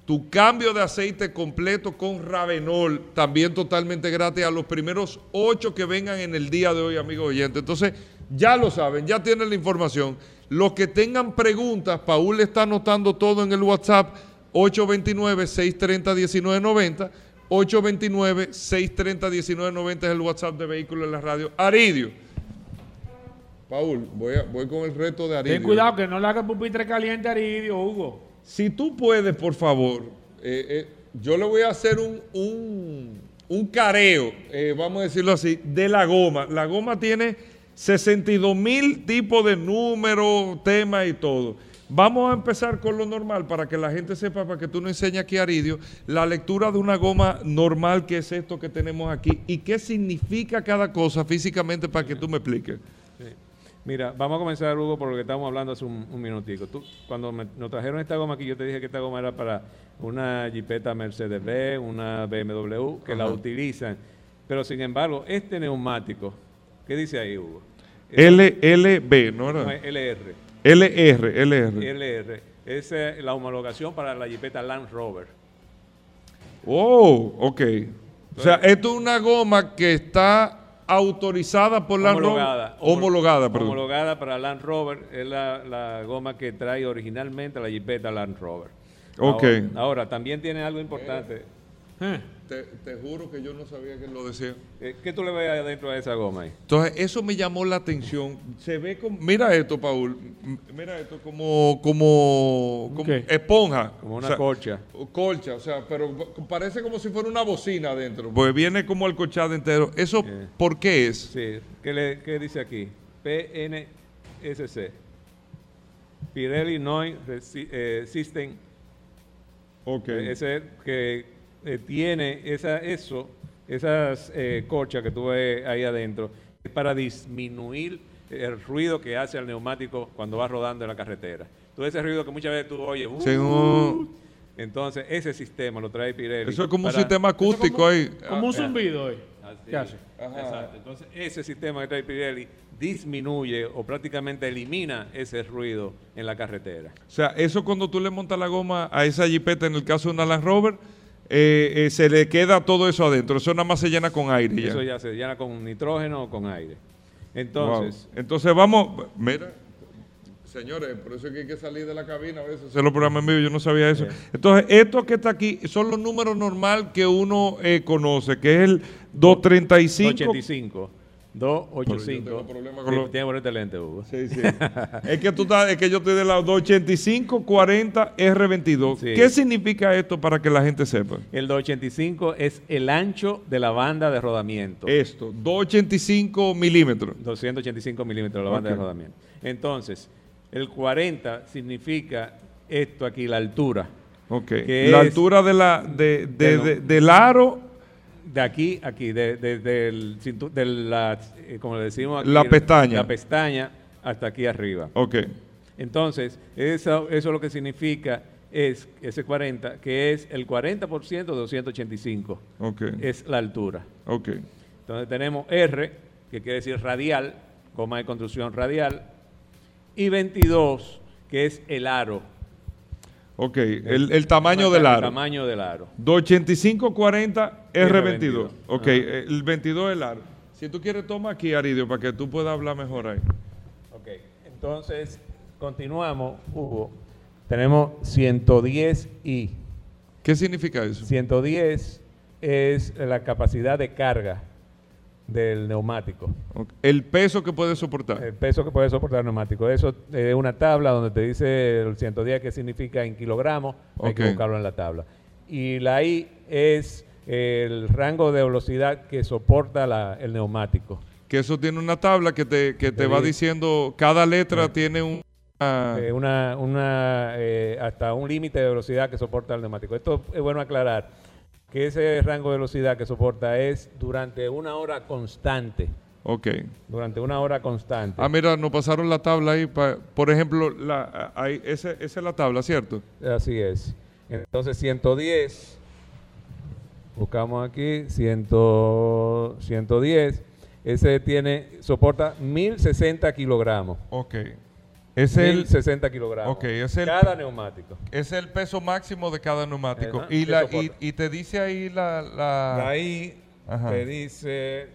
tu cambio de aceite completo con Ravenol, también totalmente gratis a los primeros ocho que vengan en el día de hoy, amigos oyentes. Entonces, ya lo saben, ya tienen la información. Los que tengan preguntas, Paul está anotando todo en el WhatsApp 829-630-1990. 829-630-1990 es el WhatsApp de Vehículos en la Radio. Aridio. Paul, voy, a- voy con el reto de Aridio. Ten cuidado que no le haga pupitre caliente a Aridio, Hugo. Si tú puedes, por favor, eh, eh, yo le voy a hacer un, un, un careo, eh, vamos a decirlo así, de la goma. La goma tiene 62 mil tipos de números, temas y todo. Vamos a empezar con lo normal para que la gente sepa, para que tú nos enseñes aquí, Aridio, la lectura de una goma normal, que es esto que tenemos aquí, y qué significa cada cosa físicamente para que tú me expliques. Sí. Mira, vamos a comenzar, Hugo, por lo que estábamos hablando hace un, un minutico. Tú, cuando me- nos trajeron esta goma aquí, yo te dije que esta goma era para una Jeepeta Mercedes-Benz, una BMW, que la utilizan. Pero, sin embargo, este neumático, ¿qué dice ahí, Hugo? LLB, ¿no No, era? es LR. LR, LR. LR. Es eh, la homologación para la Jeepeta Land Rover. Oh, ok. O sea, esto es una goma que está autorizada por la homologada. Ro- homologada, perdón. Homologada para Land Rover. Es la, la goma que trae originalmente la Jeepeta Land Rover. Ok. Ahora, ahora, también tiene algo importante. Eh, Te, te juro que yo no sabía que lo decía. Eh, ¿Qué tú le ves adentro de esa goma ahí? Entonces, eso me llamó la atención. Se ve como. Mira esto, Paul. Mira esto como. Como. esponja. Como una O sea, colcha. Colcha, o sea, pero parece como si fuera una bocina adentro. Pues viene como alcochado entero. ¿Eso Eh. por qué es? Sí. ¿Qué, le, qué dice aquí? PNSC. Pirelli Noi Resi- eh, System. Ok. Ese que eh, tiene esa, eso, esas eh, colchas que tú ves ahí adentro, es para disminuir el ruido que hace el neumático cuando va rodando en la carretera. Todo ese ruido que muchas veces tú oyes, uh, Según- Entonces, ese sistema lo trae Pirelli. Eso es como un sistema acústico ahí. Como un Ah, zumbido hoy. Así ¿Qué es. hace? Exacto. Entonces, ese sistema que trae Pirelli disminuye o prácticamente elimina ese ruido en la carretera. O sea, eso cuando tú le montas la goma a esa jipeta, en el caso de una Land Rover, eh, eh, se le queda todo eso adentro. Eso nada más se llena con aire. ya. Eso ya se llena con nitrógeno o con aire. Wow. Entonces, Entonces vamos, mira, señores, por eso es que hay que salir de la cabina a veces, hacer los programas en vivo, yo no sabía eso. Entonces, esto que está aquí son los números normal que uno eh, conoce, que es el 235. 285. 285. tengo problema con Sí, los- Tiene que ponerte lente, Hugo. Sí, sí. es que tú estás, es que yo estoy de lado 285-40 R22. Sí. ¿Qué significa esto para que la gente sepa? El 285 es el ancho de la banda de rodamiento. Esto, 285 milímetros. 285 milímetros la banda Ok. de rodamiento. Entonces, el 40 significa esto aquí, la altura. Ok. La es- altura de la, de, de- de- del aro, De aquí, aquí, de, de- del cintu- de la, eh, como le decimos aquí, La pestaña. La pestaña hasta aquí arriba. ok. Entonces, eso, eso lo que significa es, ese 40, que es el 40% de 285, Ok. es la altura. Ok. Entonces tenemos R, que quiere decir radial, coma de construcción radial, y 22, que es el aro. Ok. El, el tamaño del El aro. tamaño del aro. 285-40 R22. R22. Ok. Ajá. El 22 es el aro. Si tú quieres, toma aquí, Aridio, para que tú puedas hablar mejor ahí. Ok, entonces continuamos, Hugo. Tenemos 110i. ¿Qué significa eso? 110 es la capacidad de carga del neumático. El peso que puede soportar. El peso que puede soportar el neumático. Eso es una tabla donde te dice el 110 qué significa en kilogramos. Hay que buscarlo en la tabla. Y la I es el rango de velocidad que soporta la- el neumático. Que eso tiene una tabla que te, que te va di- diciendo, cada letra tiene un... Eh, una, una, eh, hasta un límite de velocidad que soporta el neumático. Esto es bueno aclarar que ese rango de velocidad que soporta es durante una hora constante. ok. Durante una hora constante. Ah, mira, nos pasaron la tabla ahí. pa- por ejemplo, la, ahí, esa es la tabla, ¿cierto? Así es. Entonces 110, buscamos aquí, 100, 110, ese tiene, soporta 1060 kilogramos. Ok. Es el, 1060 kilogramos. Ok, es el- Cada neumático. es el peso máximo de cada neumático. Ajá, y, la, y, te dice ahí la... la- Ahí Ajá. te dice,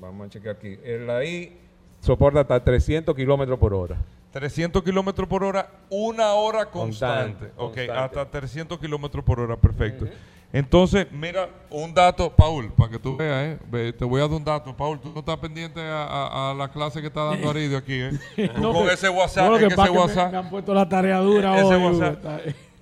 vamos a checar aquí, el ahí soporta hasta 300 kilómetros por hora. 300 kilómetros por hora, una hora constante. Constante, ok, constante. hasta 300 kilómetros por hora, perfecto. Entonces, mira, un dato, Paul, para que tú veas, ¿eh? Ve, te voy a dar un dato. Paul, tú no estás pendiente a, a- a la clase que está dando Aridio aquí, ¿eh? Tú No, con que- ese WhatsApp, no, que ese es que me- WhatsApp. me han puesto la tarea dura Ese hoy. WhatsApp.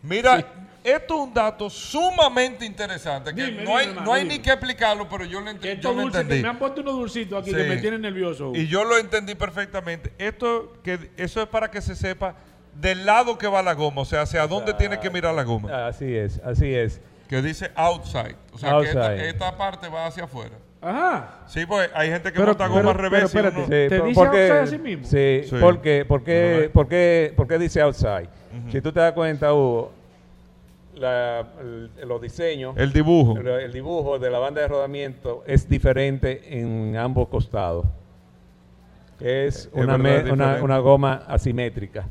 Mira, esto es un dato sumamente interesante. Que Dime, no hay, dime, no hay dime. ni que explicarlo, pero yo lo, ent- Que yo estos lo dulces, entendí. que me han puesto unos dulcitos aquí Sí. que me tienen nervioso. Y yo lo entendí perfectamente. Esto que eso es para que se sepa del lado que va la goma, o sea, hacia dónde tiene que mirar la goma. Así es, así es. Que dice outside, o sea, que esta, parte va hacia afuera. Ajá. Sí, pues hay gente que Pero- monta goma pero- al revés. pero espérate. uno- ¿Te por- dice porque- outside así mismo? Sí, Sí. porque, porque, porque, porque dice outside. Si tú te das cuenta, Hugo, la- el- los diseños, El dibujo. el, el dibujo de la banda de rodamiento es diferente en ambos costados. Es una, verdad, me- es una, una goma asimétrica.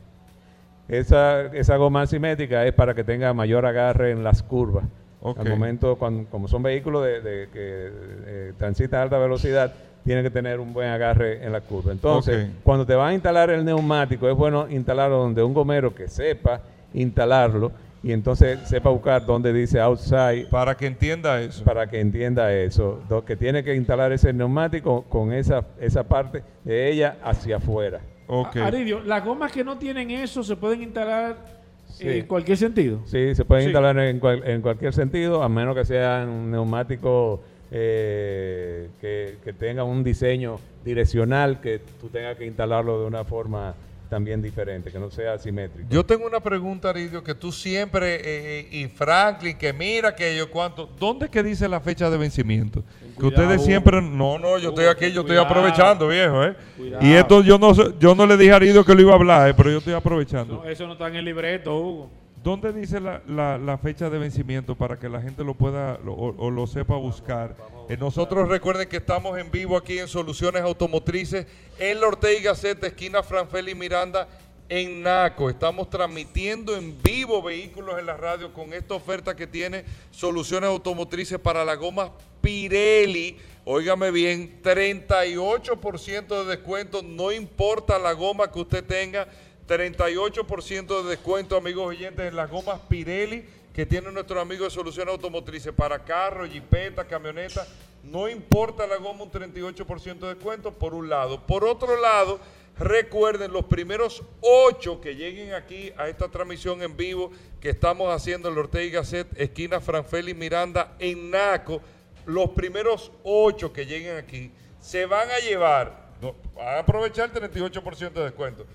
Esa, esa goma asimétrica es para que tenga mayor agarre en las curvas. Al momento, cuando, como son vehículos de, de que eh, transitan a alta velocidad, tienen que tener un buen agarre en la curva. Entonces, cuando te van a instalar el neumático, es bueno instalarlo donde un gomero que sepa instalarlo y entonces sepa buscar donde dice outside Para que entienda eso. para que entienda eso, que tiene que instalar ese neumático con esa, esa parte de ella hacia afuera. Ok. A- Aridio, las gomas que no tienen eso se pueden instalar Sí. en cualquier sentido. Sí, se puede Sí. instalar en, cual- en cualquier sentido, a menos que sea un neumático eh, que, que tenga un diseño direccional, que tú tengas que instalarlo de una forma también diferente, que no sea asimétrico. Yo tengo una pregunta, Aridio, que tú siempre, eh, y Franklin, que mira que yo cuánto, ¿dónde que dice la fecha de vencimiento? que ustedes siempre, no, no, yo estoy aquí, yo estoy cuidado. aprovechando, viejo, ¿eh? Cuidado. Y esto yo no, sé- yo no le dije a Aridio que lo iba a hablar, eh, pero yo estoy aprovechando. No, eso no está en el libreto, Hugo. ¿Dónde dice la, la- la fecha de vencimiento para que la gente lo pueda lo- o, o lo sepa buscar? Nosotros recuerden que estamos en vivo aquí en Soluciones Automotrices en la Ortega Gaceta, esquina Franfeli Miranda, en Naco. Estamos transmitiendo en vivo vehículos en la radio con esta oferta que tiene Soluciones Automotrices para la goma Pirelli. Óigame bien, 38% de descuento, no importa la goma que usted tenga. 38% de descuento, amigos oyentes, en las gomas Pirelli que tiene nuestro amigo de Soluciones Automotrices para carros, jipetas, camionetas. No importa la goma, un 38% de descuento, por un lado. Por otro lado, recuerden, los primeros ocho que lleguen aquí a esta transmisión en vivo que estamos haciendo en la Ortega Gasset, esquina Franfeli Miranda, en Naco, los primeros ocho que lleguen aquí se van a llevar, van a aprovechar el 38% de descuento.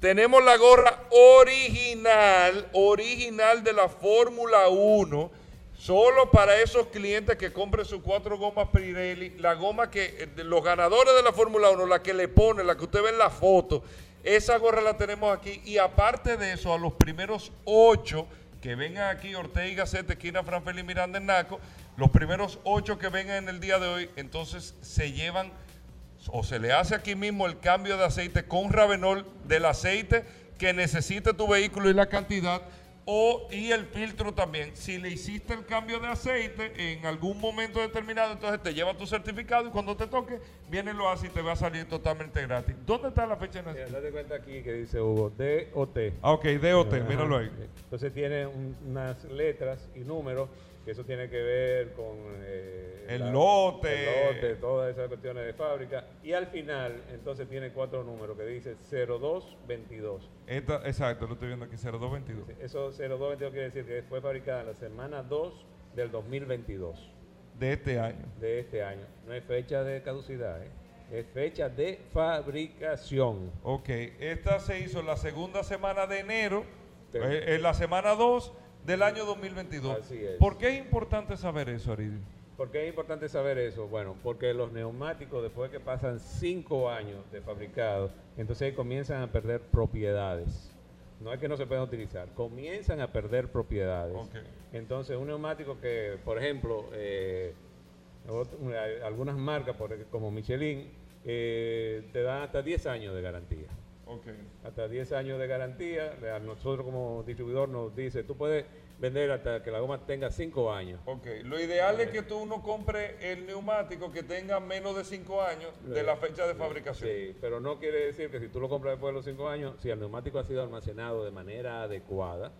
Tenemos la gorra original, original de la Fórmula 1, solo para esos clientes que compren sus cuatro gomas Pirelli, la goma que eh, los ganadores de la Fórmula 1, la que le pone, la que usted ve en la foto, esa gorra la tenemos aquí. Y aparte de eso, a los primeros ocho que vengan aquí, Ortega y Gaceta, esquina Franfeli Miranda en Naco, los primeros ocho que vengan en el día de hoy, entonces se llevan o se le hace aquí mismo el cambio de aceite con Ravenol del aceite que necesite tu vehículo y la cantidad o y el filtro también. Si le hiciste el cambio de aceite en algún momento determinado, entonces te lleva tu certificado y cuando te toque, viene lo hace y te va a salir totalmente gratis. ¿Dónde está la fecha de nacimiento? date cuenta aquí que dice Hugo, DOT. Ah, ok, DOT, míralo ahí. Entonces tiene un- unas letras y números que eso tiene que ver con eh, El lote. el lote, todas esas cuestiones de fábrica. Y al final, entonces tiene cuatro números que dice 0222. Esta, exacto, lo estoy viendo aquí, 0222. Eso 0222 quiere decir que fue fabricada en la semana 2 del 2022 De este año. de este año. No es fecha de caducidad, ¿eh? es fecha de fabricación. Ok, esta se hizo la segunda semana de enero, Sí. eh, en la semana 2 del año 2022. Así es. ¿Por qué es importante saber eso, Ariel? ¿Por qué es importante saber eso? Bueno, porque los neumáticos, después que pasan cinco años de fabricado, entonces comienzan a perder propiedades. No es que no se puedan utilizar, comienzan a perder propiedades. Entonces, un neumático que, por ejemplo, eh, algunas marcas por como Michelin eh, te dan hasta 10 años de garantía. Hasta 10 años de garantía. A nosotros como distribuidor nos dice, tú puedes vender hasta que la goma tenga 5 años. Ok, lo ideal es que tú no compres el neumático que tenga menos de 5 años de la fecha de fabricación. Sí, pero no quiere decir que si tú lo compras después de los 5 años, si el neumático ha sido almacenado de manera adecuada,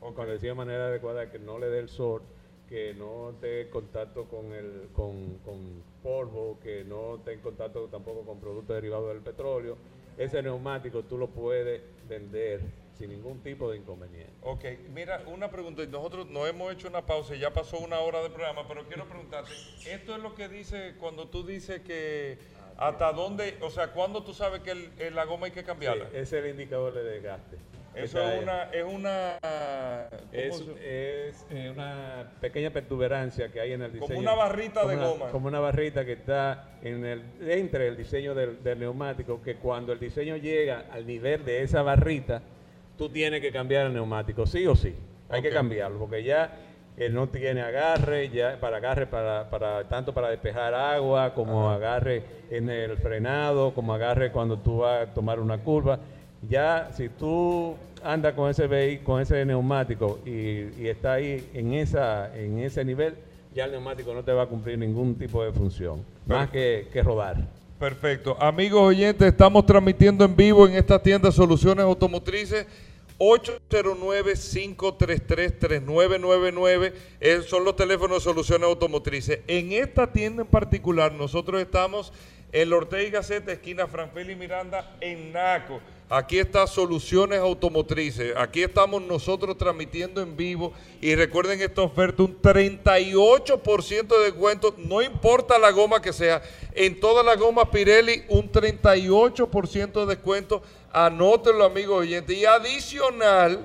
o cuando decía de manera adecuada, que no le dé el sol, que no esté en contacto con el con, con polvo, que no esté en contacto tampoco con productos derivados del petróleo, ese neumático tú lo puedes vender sin ningún tipo de inconveniente. Ok, mira, una pregunta. Nosotros no hemos hecho una pausa, y ya pasó una hora de programa, pero quiero preguntarte, ¿esto es lo que dice cuando tú dices que hasta dónde, o sea, cuándo tú sabes que el- la goma hay que cambiarla? Sí, ese es el indicador de desgaste. Eso es una, es una, ¿cómo Es, eh, una pequeña pertuberancia que hay en el Como diseño. una barrita como de una- goma. Como una barrita que está en el, entre el diseño del, del neumático, que cuando el diseño llega al nivel de esa barrita, tú tienes que cambiar el neumático, sí o sí. Hay que cambiarlo, porque ya eh, no tiene agarre, ya para agarre para, para tanto para despejar agua, como agarre en el frenado, como agarre cuando tú vas a tomar una curva. Ya si tú andas con ese vehi- con ese neumático y, y está ahí en esa en ese nivel, ya el neumático no te va a cumplir ningún tipo de función, más que, que rodar. Perfecto. Amigos oyentes, estamos transmitiendo en vivo en esta tienda Soluciones Automotrices. 809-533-3999 Esos son los teléfonos de Soluciones Automotrices. En esta tienda en particular, nosotros estamos en la Ortega Gaceta, esquina Franfeli Miranda, en Naco. Aquí está Soluciones Automotrices. Aquí estamos nosotros transmitiendo en vivo. Y recuerden esta oferta, un 38% de descuento, no importa la goma que sea. En todas las gomas Pirelli, un 38% de descuento. Anótenlo, amigos oyentes. Y adicional,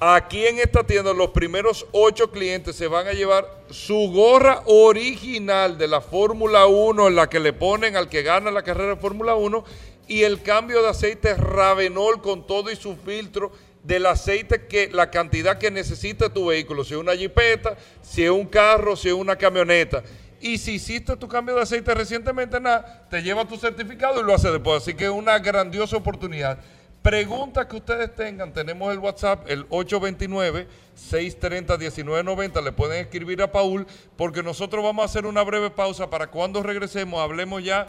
aquí en esta tienda, los primeros ocho clientes se van a llevar su gorra original de la Fórmula 1, en la que le ponen al que gana la carrera de Fórmula 1, y el cambio de aceite Ravenol con todo y su filtro del aceite que la cantidad que necesita tu vehículo, si es una jipeta, si es un carro, si es una camioneta. Y si hiciste tu cambio de aceite recientemente, nada, te lleva tu certificado y lo hace después. Así que es una grandiosa oportunidad. Preguntas que ustedes tengan, tenemos el WhatsApp, el 829-630-1990. Le pueden escribir a Paul, porque nosotros vamos a hacer una breve pausa para cuando regresemos, hablemos ya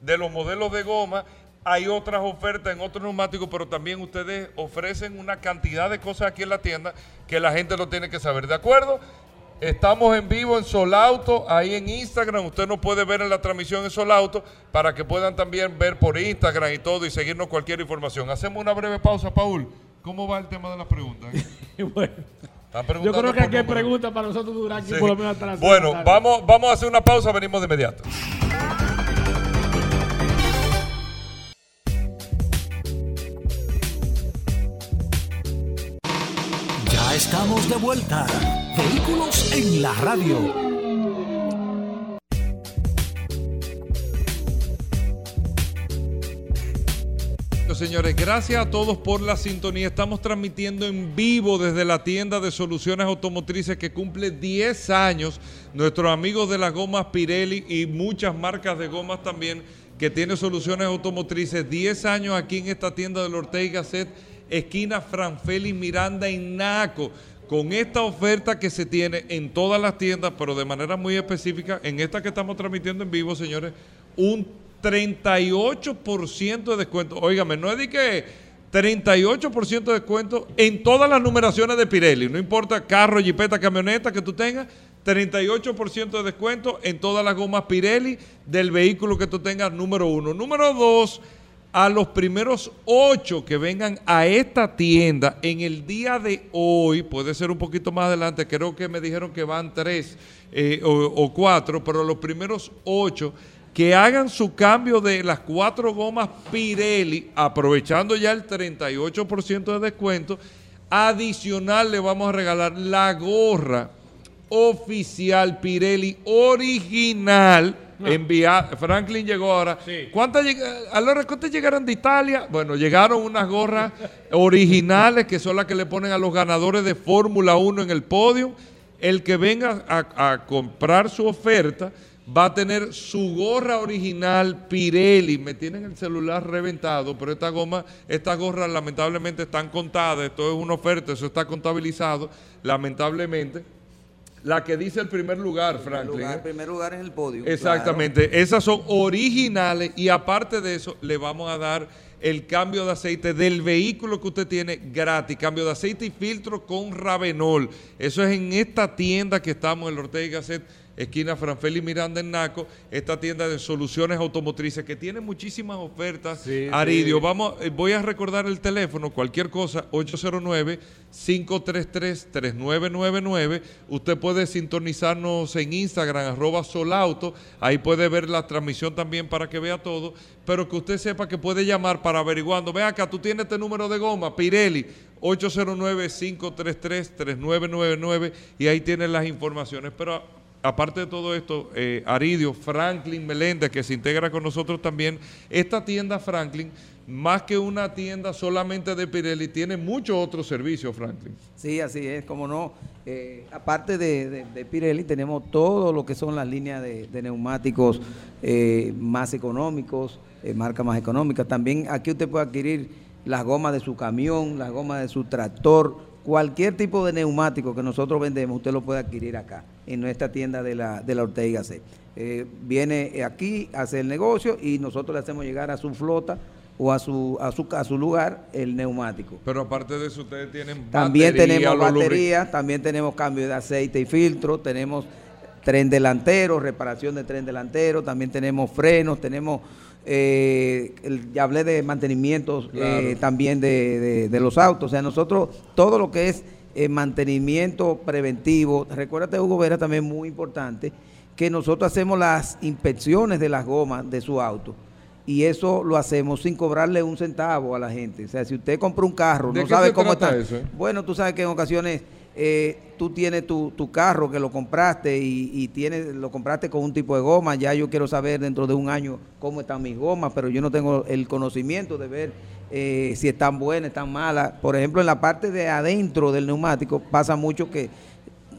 de los modelos de goma. Hay otras ofertas en otros neumáticos, pero también ustedes ofrecen una cantidad de cosas aquí en la tienda que la gente lo tiene que saber. ¿De acuerdo? Estamos en vivo en Solauto, ahí en Instagram. Usted nos puede ver en la transmisión en Solauto para que puedan también ver por Instagram y todo y seguirnos cualquier información. Hacemos una breve pausa, Paul. ¿Cómo va el tema de las preguntas? bueno, yo creo que aquí hay preguntas para nosotros durar aquí Sí. por lo menos hasta las Bueno, vamos, vamos a hacer una pausa, venimos de inmediato. Estamos de vuelta. Vehículos en la radio. Señores, gracias a todos por la sintonía. Estamos transmitiendo en vivo desde la tienda de soluciones automotrices que cumple 10 años. Nuestros amigos de las gomas Pirelli y muchas marcas de gomas también que tiene soluciones automotrices. 10 años aquí en esta tienda del Ortega Gasset, esquina Franfeli Miranda en Naco. Con esta oferta que se tiene en todas las tiendas, pero de manera muy específica, en esta que estamos transmitiendo en vivo, señores, un 38% de descuento. Óigame, no es de que 38% de descuento en todas las numeraciones de Pirelli. No importa carro, jipeta, camioneta que tú tengas, 38% de descuento en todas las gomas Pirelli del vehículo que tú tengas, número uno. Número dos, a los primeros ocho que vengan a esta tienda en el día de hoy, puede ser un poquito más adelante, creo que me dijeron que van tres eh, o, o cuatro, pero los primeros ocho que hagan su cambio de las cuatro gomas Pirelli, aprovechando ya el 38% de descuento, adicional le vamos a regalar la gorra oficial Pirelli original. Franklin llegó ahora. Sí. ¿Cuántas lleg- Allora, ¿cuántas llegaron de Italia? Bueno, llegaron unas gorras originales que son las que le ponen a los ganadores de Fórmula 1 en el podio. El que venga a, a comprar su oferta va a tener su gorra original Pirelli. Me tienen el celular reventado, pero esta goma, estas gorras lamentablemente están contadas. Esto es una oferta, eso está contabilizado, lamentablemente. La que dice el primer lugar, Franklin. lugar, ¿eh? primer lugar en el podio. Exactamente, esas son originales y aparte de eso le vamos a dar el cambio de aceite del vehículo que usted tiene gratis, cambio de aceite y filtro con Ravenol. Eso es en esta tienda que estamos en el Ortega y Gasset, esquina Franfeli Miranda en Naco, esta tienda de soluciones automotrices que tiene muchísimas ofertas. Sí, Aridio, sí. vamos, eh, voy a recordar el teléfono, cualquier cosa, 809-533-3999. Usted puede sintonizarnos en Instagram, arroba solauto. Ahí puede ver la transmisión también para que vea todo. Pero que usted sepa que puede llamar para averiguando. Ve acá, tú tienes este número de goma, Pirelli. 809-533-3999 y ahí tienen las informaciones. Pero aparte de todo esto, eh, Aridio, Franklin Meléndez, que se integra con nosotros también, esta tienda Franklin, más que una tienda solamente de Pirelli, tiene muchos otros servicios, Franklin. Sí, así es, como no. Eh, aparte de, Pirelli, tenemos todo lo que son las líneas de, neumáticos eh, más económicos, marcas más económicas. También aquí usted puede adquirir las gomas de su camión, las gomas de su tractor, cualquier tipo de neumático que nosotros vendemos, usted lo puede adquirir acá, en nuestra tienda de la, de la Ortega C. Eh, viene aquí, hace el negocio y nosotros le hacemos llegar a su flota o a su, a su, a su lugar el neumático. Pero aparte de eso, ustedes tienen También batería, tenemos baterías, también tenemos cambio de aceite y filtro, tenemos tren delantero, reparación de tren delantero, también tenemos frenos, tenemos, eh, el- ya hablé de mantenimientos eh, Claro. también de, de- de los autos, o sea, nosotros todo lo que es eh, mantenimiento preventivo, recuérdate Hugo Vera también muy importante, que nosotros hacemos las inspecciones de las gomas de su auto. Y eso lo hacemos sin cobrarle un centavo a la gente. O sea, si usted compra un carro, ¿De no sabe cómo está. eso, eh? Bueno, tú sabes que en ocasiones eh, tú tienes tu, tu carro que lo compraste y, y tienes, lo compraste con un tipo de goma. Ya yo quiero saber dentro de un año cómo están mis gomas, pero yo no tengo el conocimiento de ver eh, si están buenas, están malas. Por ejemplo, en la parte de adentro del neumático pasa mucho que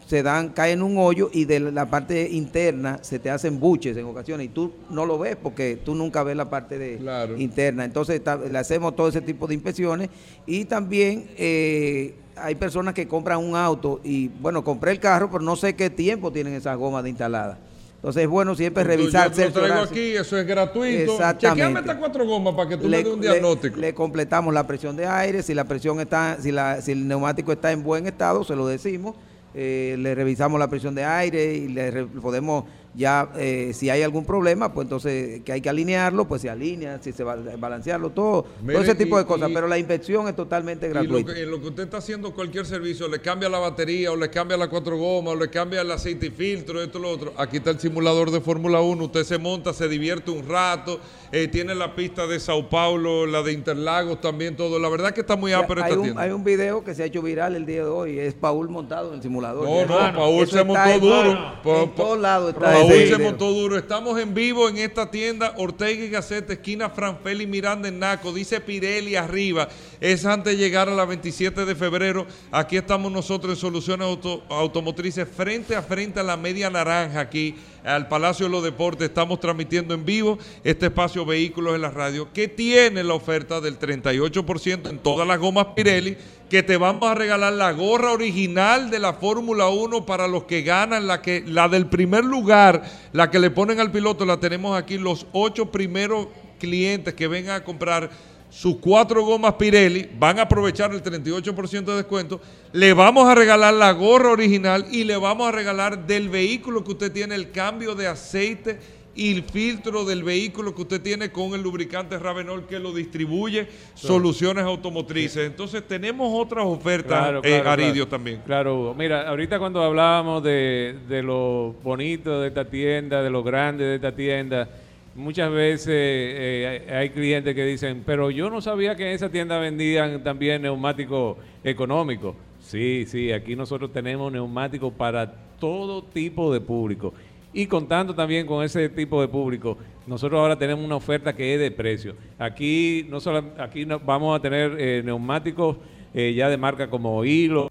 se dan, caen en un hoyo y de la parte interna se te hacen buches en ocasiones y tú no lo ves porque tú nunca ves la parte de Claro. interna. Entonces le hacemos todo ese tipo de inspecciones y también eh, hay personas que compran un auto y bueno, compré el carro, pero no sé qué tiempo tienen esas gomas de instaladas. Entonces es bueno siempre revisar. Yo te lo traigo aquí, eso es gratuito. Exactamente. Chequeame estas cuatro gomas para que tú me des un diagnóstico. le completamos la presión de aire, si la presión está, si, la, si el neumático está en buen estado, se lo decimos, eh, le revisamos la presión de aire y le re- podemos ya, eh, si hay algún problema, pues entonces que hay que alinearlo, pues se alinea, si se va a balancearlo, todo, todo ese tipo y- de cosas, y- pero la inspección es totalmente Y lo gratuita. que, en lo que usted está haciendo cualquier servicio, le cambia la batería o le cambia las cuatro gomas o le cambia el aceite y filtro, esto, lo otro. Aquí está el simulador de Fórmula 1, usted se monta, se divierte un rato, eh, tiene la pista de Sao Paulo, la de Interlagos también, todo. La verdad que está muy ápero hay, esta un, tienda. hay un video que se ha hecho viral el día de hoy, es Paul montado en el simulador. No, no, Paul eso se montó en- duro. En Pa- pa- todos lados está Se montó duro. Estamos en vivo en esta tienda Ortega y Gaceta, esquina Franfeli Miranda en Naco. Dice Pirelli arriba. Es antes de llegar a la 27 de febrero. Aquí estamos nosotros en Soluciones Auto- Automotrices frente a frente a la media naranja aquí al Palacio de los Deportes. Estamos transmitiendo en vivo este espacio Vehículos en la Radio que tiene la oferta del 38% en todas las gomas Pirelli que te vamos a regalar la gorra original de la Fórmula 1 para los que ganan, la que la del primer lugar, la que le ponen al piloto, la tenemos aquí los ocho primeros clientes que vengan a comprar sus cuatro gomas Pirelli, van a aprovechar el 38% de descuento, le vamos a regalar la gorra original y le vamos a regalar del vehículo que usted tiene el cambio de aceite y el filtro del vehículo que usted tiene con el lubricante Ravenol que lo distribuye Soluciones Automotrices. Entonces tenemos otras ofertas, Claro, eh, Aridio claro. también. Claro, Hugo. Mira, ahorita cuando hablábamos de, de lo bonito de esta tienda, de lo grande de esta tienda, muchas veces eh, hay clientes que dicen, pero yo no sabía que en esa tienda vendían también neumáticos económicos. Sí, sí, aquí nosotros tenemos neumáticos para todo tipo de público. Y contando también con ese tipo de público, nosotros ahora tenemos una oferta que es de precio. Aquí no solo, aquí vamos a tener eh, neumáticos eh, ya de marca como Hilo,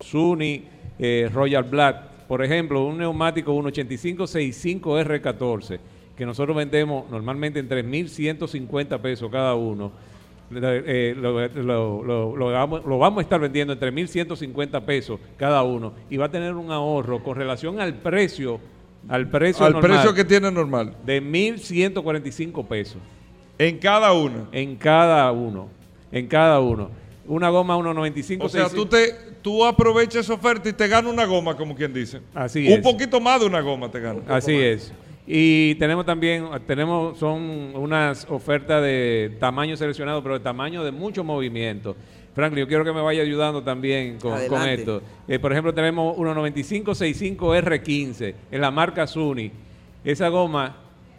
Suni, eh, Royal Black. Por ejemplo, un neumático 18565 R14 que nosotros vendemos normalmente en 3.150 pesos cada uno. Lo, vamos, lo vamos a estar vendiendo en 3.150 pesos cada uno y va a tener un ahorro con relación al precio, al precio Al normal precio que tiene normal. de 1.145 pesos En cada una. en cada uno, en cada uno. Una goma 1.95. O sea, 65. tú, te, tú aprovechas esa oferta y te ganas una goma, como quien dice. Así Un es. poquito más de una goma te ganas. Así es. Y tenemos también, tenemos, son unas ofertas de tamaño seleccionado, pero de tamaño de mucho movimiento. Franklin, yo quiero que me vaya ayudando también con, esto. Eh, por ejemplo, tenemos 19565 R15 en la marca Suni. Esa goma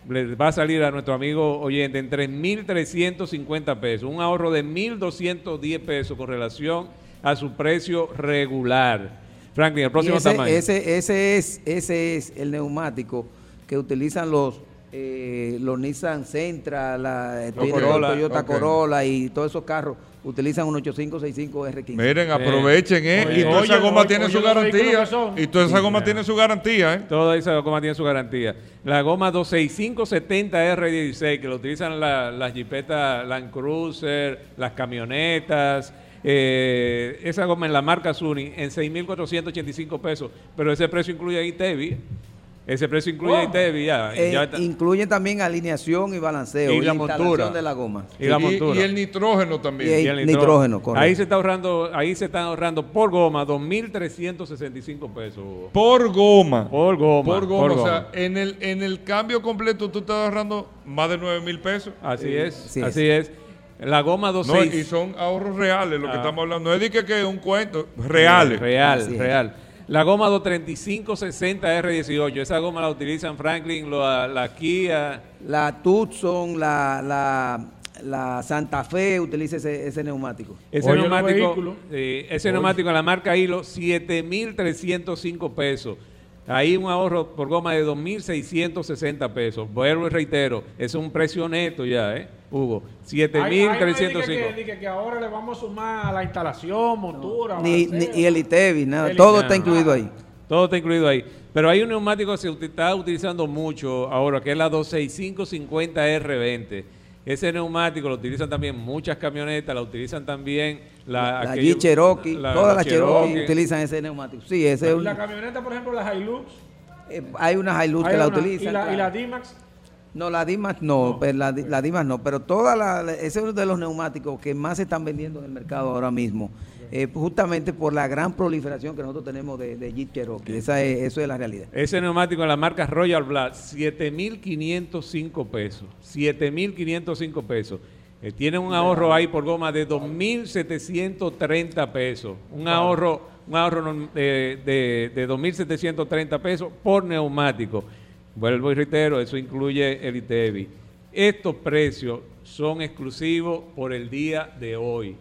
le va a salir a nuestro amigo oyente en 3.350 pesos, un ahorro de 1.210 pesos con relación a su precio regular. Franklin, el Y próximo ese, tamaño. ese, ese es, ese es el neumático que utilizan los eh, los Nissan Sentra, la eh, Los Toyota, Corolla, Toyota ok. Corolla y todos esos carros utilizan un 8565 R15. Miren, aprovechen, ¿eh? Oye, y toda esa goma oye, tiene oye, su garantía. Y toda esa goma tiene su garantía, ¿eh? Toda esa goma tiene su garantía. La goma 265-70R16, que lo utilizan la- las jipetas Land Cruiser, las camionetas. eh, esa goma en la marca Suni en 6.485 pesos. Pero ese precio incluye ITEVI. Ese precio incluye ITEVI ya. Eh, ya incluye también alineación y balanceo Y y, la instalación montura. de la goma. y la montura. y el nitrógeno también. Y el- Y el nitrógeno, correcto. Ahí se está ahorrando, ahí se están ahorrando por goma 2.365 pesos. Por goma. Por goma. Por goma. por o goma. sea, en el, en el cambio completo tú estás ahorrando más de 9 mil pesos. Así es, sí así es. La goma No, 26. y son ahorros reales lo que Ah. estamos hablando. No es de que, que es un cuento, reales. Real, real. La goma 235-60R18, esa goma la utilizan Franklin, la, la Kia. La Tucson, la, la, la Santa Fe utiliza ese, ese neumático. Ese Oye, neumático, eh, ese neumático en la marca Hilo, 7.305 pesos. Ahí un ahorro por goma de 2.660 pesos. Vuelvo y reitero, es un precio neto ya, ¿eh? Hugo. Hay- hay- hay 7.305. que- que, que ahora le vamos a sumar a la instalación, montura, Ni, ni- y el ITEVI, nada, El todo ITEVI. está incluido ahí. Todo está incluido ahí. Pero hay un neumático que se está utilizando mucho ahora, que es la 26550 R20. Ese neumático lo utilizan también muchas camionetas, la utilizan también la, La aquello- Jeep Cherokee, la- todas la las Cherokee, Cherokee. utilizan ese neumático. Sí, ese es un- La camioneta, por ejemplo, la Hilux. eh, hay una Hilux hay que la utilizan. Y la, y la claro. D-Max. No, la Dimas no, pero la, Di- la Dimas no, pero toda la, ese es uno de los neumáticos que más se están vendiendo en el mercado ahora mismo, eh, justamente por la gran proliferación que nosotros tenemos de, de Jeep Cherokee, Esa es, eso es la realidad. Ese neumático en la marca Royal Black, 7.505 pesos. 7.505 pesos. Eh, tiene un ahorro ahí por goma de 2.730 pesos. Un ahorro, un ahorro eh, de, de 2.730 pesos por neumático. Vuelvo y reitero, eso incluye el ITEVI. Estos precios son exclusivos por el día de hoy.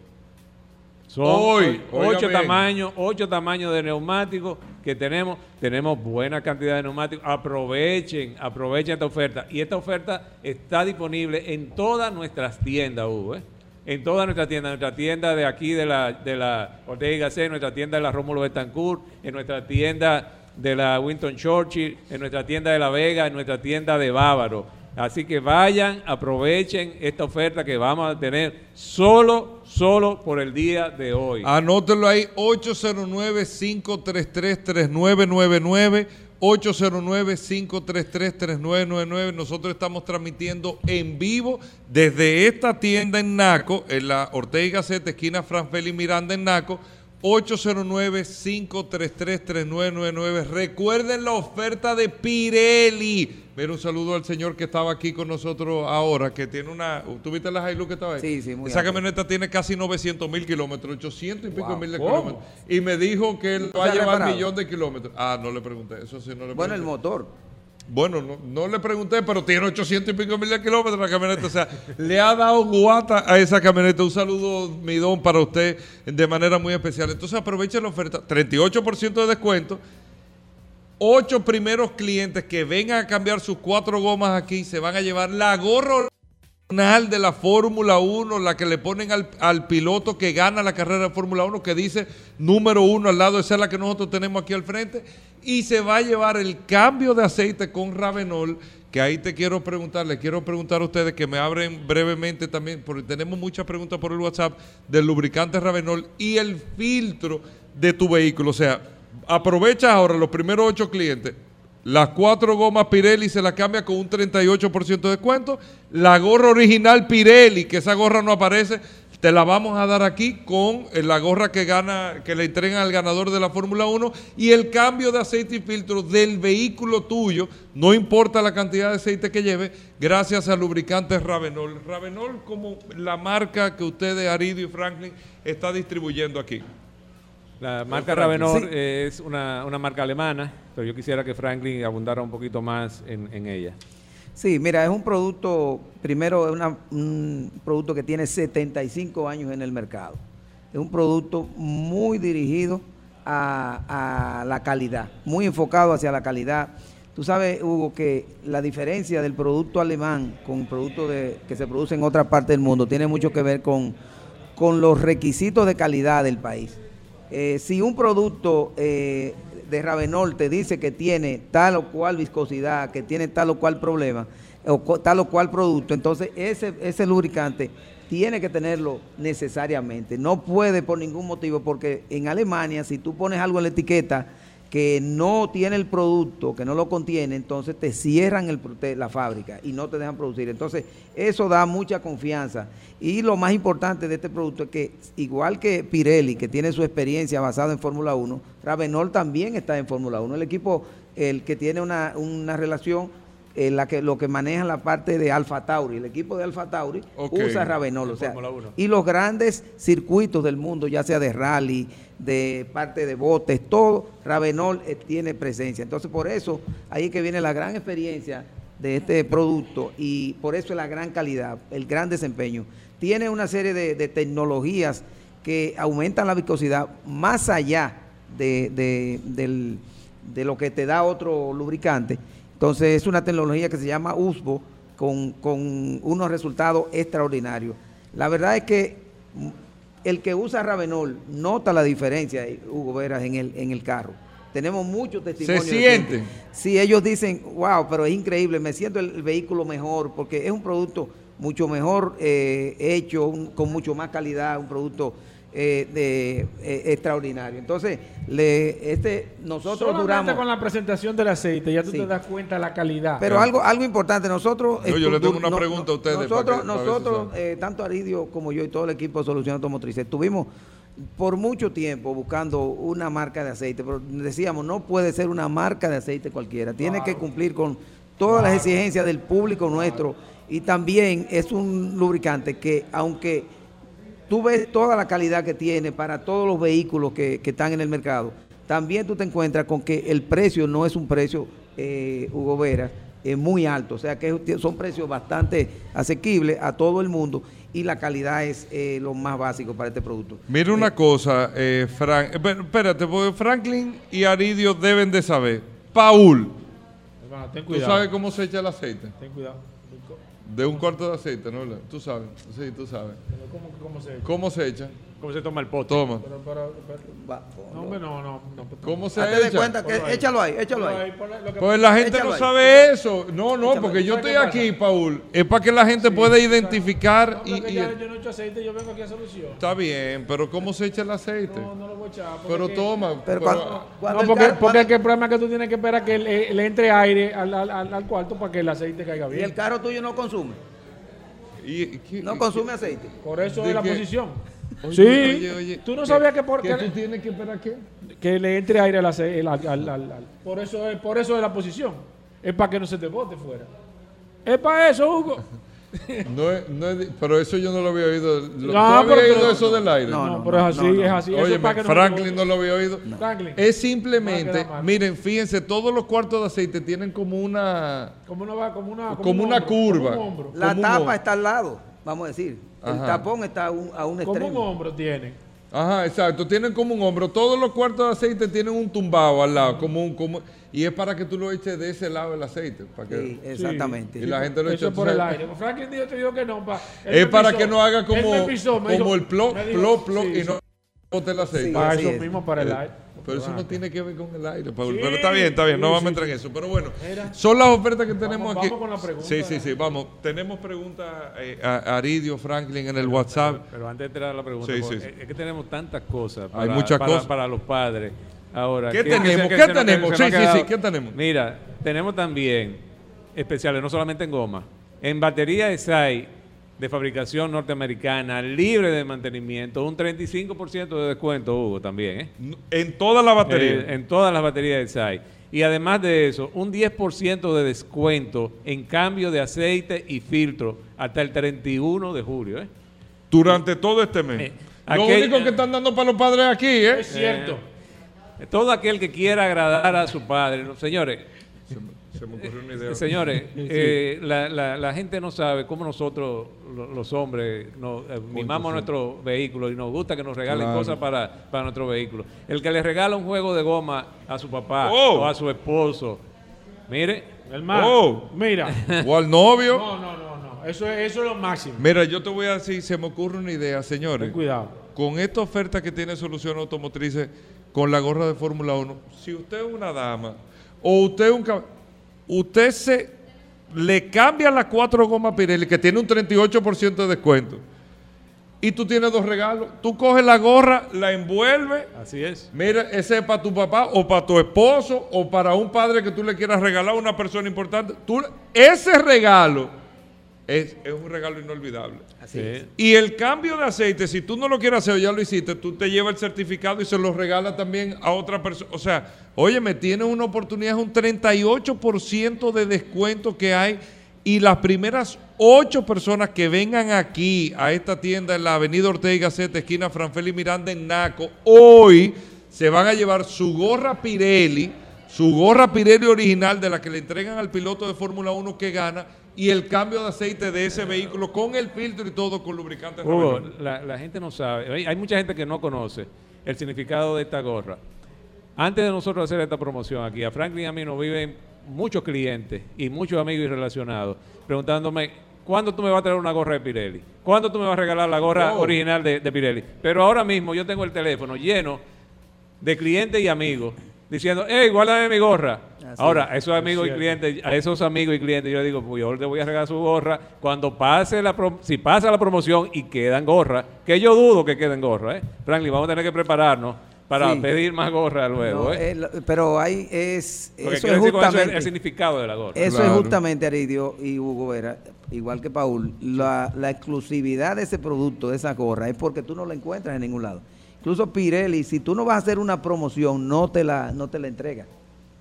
Son Hoy, ocho tamaños, ocho tamaños de neumáticos que tenemos. Tenemos buena cantidad de neumáticos. Aprovechen, aprovechen esta oferta. Y esta oferta está disponible en todas nuestras tiendas, Hugo. ¿eh? En todas nuestras tiendas. Nuestra tienda de aquí de la, de la Ortega y Gasset, nuestra tienda de la Rómulo Betancourt, en nuestra tienda de la Winton Churchill, en nuestra tienda de La Vega, en nuestra tienda de Bávaro. Así que vayan, aprovechen esta oferta que vamos a tener solo, solo por el día de hoy. Anótelo ahí, 809-533-3999. 809-533-3999. Nosotros estamos transmitiendo en vivo desde esta tienda en Naco, en la Ortega Gasset, esquina Franfeli Miranda en Naco. 809-533-3999. Recuerden la oferta de Pirelli. Mira, un saludo al señor que estaba aquí con nosotros ahora, que tiene una... ¿Tú viste la Hilux que estaba ahí? Sí, sí, muy Esa camioneta tiene casi 900 mil kilómetros, 800 y pico Wow. mil de ¿Cómo? kilómetros. Y me dijo que él va a llevar reparado. millón de kilómetros. Ah, no le pregunté, eso sí no le Bueno, el pregunté. motor. Bueno, no, le pregunté, pero tiene 800 y pico mil kilómetros la camioneta. O sea, le ha dado guata a esa camioneta. Un saludo, mi don, para usted de manera muy especial. Entonces aproveche la oferta. 38% de descuento. Ocho primeros clientes que vengan a cambiar sus cuatro gomas aquí se van a llevar la original de la Fórmula 1, la que le ponen al, al piloto que gana la carrera de Fórmula 1, que dice número uno al lado, esa es la que nosotros tenemos aquí al frente, y se va a llevar el cambio de aceite con Ravenol, que ahí te quiero preguntar, le quiero preguntar a ustedes que me abren brevemente también, porque tenemos muchas preguntas por el WhatsApp del lubricante Ravenol y el filtro de tu vehículo, o sea, aprovecha ahora los primeros ocho clientes, las cuatro gomas Pirelli se las cambia con un 38% de descuento. La gorra original Pirelli, que esa gorra no aparece, te la vamos a dar aquí con eh, la gorra que gana, que le entregan al ganador de la Fórmula 1 y el cambio de aceite y filtro del vehículo tuyo, no importa la cantidad de aceite que lleve, gracias al lubricante Ravenol. Ravenol como la marca que ustedes, Aridio y Franklin, está distribuyendo aquí. La marca. Ravenor Sí. es una, una marca alemana, pero yo quisiera que Franklin abundara un poquito más en, en ella. Sí, mira, es un producto, primero es una- un producto que tiene 75 años en el mercado. Es un producto muy dirigido a, a la calidad, muy enfocado hacia la calidad. Tú sabes, Hugo, que la diferencia del producto alemán con productos de, que se produce en otra parte del mundo tiene mucho que ver con, con los requisitos de calidad del país. Eh, si un producto eh, de Ravenol te dice que tiene tal o cual viscosidad, que tiene tal o cual problema, o tal o cual producto, entonces ese, ese lubricante tiene que tenerlo necesariamente. No puede por ningún motivo, porque en Alemania, si tú pones algo en la etiqueta que no tiene el producto, que no lo contiene, entonces te cierran la fábrica y no te dejan producir. Entonces, eso da mucha confianza. Y lo más importante de este producto es que, igual que Pirelli, que tiene su experiencia basada en Fórmula 1, Ravenol también está en Fórmula 1. El equipo, el que tiene una, una relación, en la que lo que maneja la parte de Alfa Tauri, el equipo de Alfa Tauri usa Ravenol. O sea, Fórmula 1. y los grandes circuitos del mundo, ya sea de rally, de parte de botes, todo, Ravenol eh, tiene presencia. Entonces, por eso, ahí es que viene la gran experiencia de este producto y por eso es la gran calidad, el gran desempeño. Tiene una serie de, de tecnologías que aumentan la viscosidad más allá de, de- del- de lo que te da otro lubricante. Entonces, es una tecnología que se llama USBO, con, con unos resultados extraordinarios. La verdad es que el que usa Ravenol nota la diferencia, eh, Hugo Veras, en el, en el carro. Tenemos muchos testimonios. Se siente. Sí, ellos dicen, wow, pero es increíble, me siento el, el vehículo mejor, porque es un producto mucho mejor eh, hecho, un- con mucho más calidad, un producto eh, de, eh, extraordinario. Entonces, le, este, nosotros Solamente duramos... con la presentación del aceite ya tú Sí. te das cuenta de la calidad. Pero algo, algo importante, nosotros... No, yo le tengo una pregunta a ustedes Nosotros, que- nosotros eh, tanto Aridio como yo y todo el equipo de Solución Automotriz, estuvimos por mucho tiempo buscando una marca de aceite, pero decíamos, no puede ser una marca de aceite cualquiera, tiene que cumplir con todas las exigencias del público nuestro y también es un lubricante que aunque tú ves toda la calidad que tiene para todos los vehículos que, que están en el mercado, también tú te encuentras con que el precio no es un precio, eh, Hugo Vera, eh, muy alto, o sea que son precios bastante asequibles a todo el mundo y la calidad es eh, lo más básico para este producto. Mira una cosa, eh, Frank, espé- espérate, porque Franklin y Aridio deben de saber. Paul, Hermano, ten ¿tú sabes cómo se echa el aceite? Ten cuidado. De un cuarto de aceite, ¿no? Tú sabes, sí, tú sabes. ¿Cómo, cómo se ¿Cómo se echa? ¿Cómo se toma el pote? Toma. Pero, pero, pero- Va, no, hombre, no, no. no ¿Cómo se Hazte de echa? cuenta que, ahí. échalo ahí, échalo ahí. Pues la gente Échalo no ahí. sabe eso. No, no, Échalo porque yo ¿Sabes estoy aquí, pasa? Paul. Es para que la gente pueda identificar No, y, y- ya yo no he hecho aceite, yo vengo aquí a solución. Está bien, pero ¿cómo se echa el aceite? No, no lo voy a echar. Pero que- toma. Pero pero- cuando, cuando No, el porque, carro- porque cuando- el problema es que tú tienes que esperar que le, le entre aire al, al- al- al cuarto para que el aceite caiga y bien. el carro tuyo no consume, y- y- ¿qué- no y- consume aceite. Por eso ¿De es la posición. Oye, sí. oye, oye, tú no ¿qué- sabías que por ¿Que qué- tú tienes que esperar qué? que le entre aire al, al- al- al- al- por eso es por eso es la posición. Es para que no se te bote fuera. Es para eso, Hugo. No es, no es- pero eso yo no lo había oído. Lo- ¿Tú No, habías pero- oído eso del aire? No, No, no, pero es así, no, no. es así. Oye, es para que no Franklin no lo había oído. Franklin. Es simplemente, miren, fíjense, todos los cuartos de aceite tienen como una como una como una como un una hombro, curva. Como un hombro. La tapa está al lado, vamos a decir. El tapón está a un, a un Como un extremo. hombro tiene. Ajá, exacto. Tienen como un hombro. Todos los cuartos de aceite tienen un tumbado al lado, como un, como, y es para que tú lo eches de ese lado el aceite, para que Sí, exactamente. y la gente lo Eso echa por el aire. Franklin dijo, te dijo que no. pa- Es para pisó. que no haga como, pisó, como dijo- el plop, plop, plop sí, y no bote el aceite. Sí, Para eso es. mismo, para el Eh, aire. Pero eso no tiene que ver con el aire, Paul. Sí, pero está bien, está bien, no vamos a entrar en eso. Pero bueno, Mira. son las ofertas que tenemos Vamos- aquí. vamos con la pregunta. Sí, sí, sí, vamos. Tenemos preguntas eh, a Aridio, Franklin en el WhatsApp. Pero antes de entrar a la pregunta, Sí, es que tenemos tantas cosas Hay para, muchas para- cosas. para los padres. Ahora, ¿Qué tenemos? que ¿Qué se tenemos? se Sí, sí, sí, ¿qué tenemos? Mira, tenemos también especiales, no solamente en goma, en batería SAI de fabricación norteamericana, libre de mantenimiento, un 35% de descuento, Hugo, también, ¿eh? En toda la batería. Eh, en todas las baterías de SAI. Y además de eso, un 10% de descuento en cambio de aceite y filtro hasta el 31 de julio. ¿eh? durante todo este mes. Eh, Lo aquel- único que están dando para los padres aquí, ¿eh? Es cierto. Todo aquel que quiera agradar a su padre, señores, Se me, ocurrió una idea. señores, eh, la, la- la gente no sabe cómo nosotros, lo- los hombres, nos, eh, mimamos nuestro vehículo y nos gusta que nos regalen Claro. cosas para, para nuestro vehículo. El que le regala un juego de goma a su papá Oh. o a su esposo, mire, Hermano, Oh. mira. O al novio. No, no, no, no. Eso es, eso es lo máximo. Mira, yo te voy a decir, se me ocurre una idea, señores. Ten cuidado. Con esta oferta que tiene Solución Automotrices con la gorra de Fórmula 1, si usted es una dama o usted es un cab- usted se le cambia las cuatro gomas Pirelli que tiene un 38% de descuento y tú tienes dos regalos. Tú coges la gorra, la envuelves así es. Mira, ese es para tu papá o para tu esposo o para un padre que tú le quieras regalar a una persona importante. Tú, ese regalo es, es un regalo inolvidable. Así Sí. es. Y el cambio de aceite, si tú no lo quieres hacer o ya lo hiciste, tú te llevas el certificado y se lo regalas también a otra persona. O sea, oye, me tienes una oportunidad, es un 38% de descuento que hay. Y las primeras ocho personas que vengan aquí a esta tienda en la Avenida Ortega y Gasset, esquina Franfel y Miranda en Naco, hoy se van a llevar su gorra Pirelli, su gorra Pirelli original de la que le entregan al piloto de Fórmula 1 que gana y el cambio de aceite de ese vehículo con el filtro y todo con lubricante. Hugo, la, la gente no sabe, hay, hay mucha gente que no conoce el significado de esta gorra. Antes de nosotros hacer esta promoción aquí, a Franklin y a mí nos viven muchos clientes y muchos amigos y relacionados preguntándome, ¿cuándo tú me vas a traer una gorra de Pirelli? ¿Cuándo tú me vas a regalar la gorra Oh. original de, de Pirelli? Pero ahora mismo yo tengo el teléfono lleno de clientes y amigos diciendo, hey, guárdame mi gorra. Así Ahora, a esos amigos y clientes, a esos amigos y clientes, yo les digo, pues yo le voy a regalar su gorra cuando pase la pro- si pasa la promoción y quedan gorras, que yo dudo que queden gorras, ¿eh? Franklin, vamos a tener que prepararnos para Sí. pedir más gorras luego, No, ¿eh? eh, lo- pero hay es Porque eso es eso justamente el significado de la gorra. Eso Claro. es justamente, Aridio y Hugo Vera, igual que Paul, la, la exclusividad de ese producto, de esa gorra, es porque tú no la encuentras en ningún lado. Incluso Pirelli, si tú no vas a hacer una promoción, no te la, no te la entrega.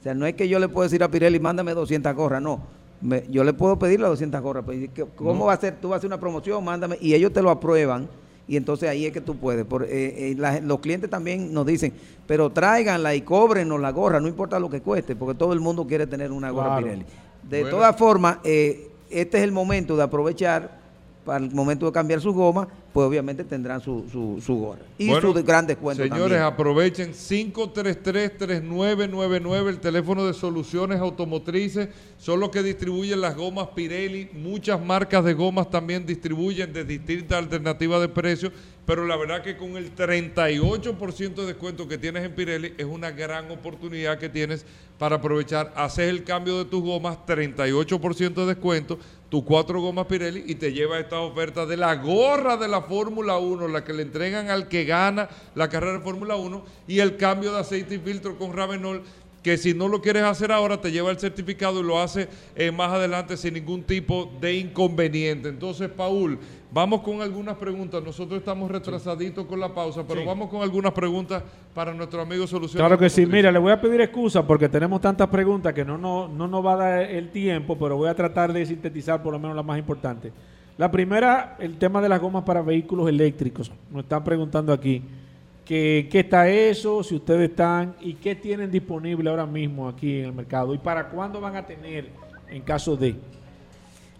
O sea, no es que yo le puedo decir a Pirelli, mándame 200 gorras, no. Me- yo le puedo pedir las 200 gorras, pero ¿y qué- ¿cómo va a ser? Tú vas a hacer una promoción, mándame, y ellos te lo aprueban, y entonces ahí es que tú puedes. Por, eh, eh, la- los clientes también nos dicen, pero tráiganla y cóbrenos la gorra, no importa lo que cueste, porque todo el mundo quiere tener una gorra Claro. Pirelli. De Bueno. todas formas, eh, este es el momento de aprovechar, el momento de cambiar sus gomas, pues obviamente tendrán su, su, su gorra. Y Bueno, su gran descuento Señores, también. aprovechen 533-3999, el teléfono de soluciones automotrices. Son los que distribuyen las gomas Pirelli. Muchas marcas de gomas también distribuyen de distintas alternativas de precio. Pero la verdad que con el 38% de descuento que tienes en Pirelli es una gran oportunidad que tienes para aprovechar. Haces el cambio de tus gomas, 38% de descuento, tus cuatro gomas Pirelli y te lleva esta oferta de la gorra de la Fórmula 1, la que le entregan al que gana la carrera de Fórmula 1 y el cambio de aceite y filtro con Ravenol que si no lo quieres hacer ahora te lleva el certificado y lo hace eh, más adelante sin ningún tipo de inconveniente. Entonces, Paul, vamos con algunas preguntas. Nosotros estamos retrasaditos con la pausa, pero vamos con algunas preguntas para nuestro amigo Soluciones. Claro que sí. Mira, le voy a pedir excusa porque tenemos tantas preguntas que no, no, no nos va a dar el tiempo, pero voy a tratar de sintetizar por lo menos las más importantes. La primera, el tema de las gomas para vehículos eléctricos. Nos están preguntando aquí que, qué está eso, si ustedes están y qué tienen disponible ahora mismo aquí en el mercado y para cuándo van a tener en caso de.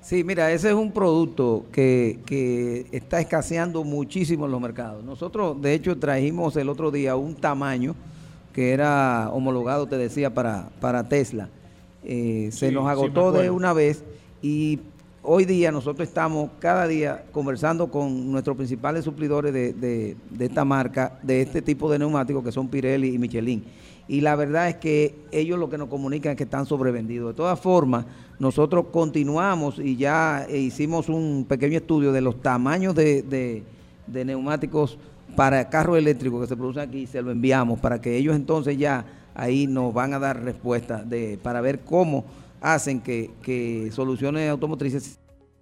Sí, mira, ese es un producto que, que está escaseando muchísimo en los mercados. Nosotros, de hecho, trajimos el otro día un tamaño que era homologado, te decía, para, para Tesla. Eh, se nos sí, agotó de una vez y hoy día nosotros estamos cada día conversando con nuestros principales suplidores de, de- de esta marca, de este tipo de neumáticos que son Pirelli y Michelin. Y la verdad es que ellos lo que nos comunican es que están sobrevendidos. De todas formas, nosotros continuamos y ya eh, hicimos un pequeño estudio de los tamaños de, de- de neumáticos para carros eléctricos que se producen aquí y se lo enviamos para que ellos entonces ya ahí nos van a dar respuesta de, para ver cómo hacen que, que soluciones automotrices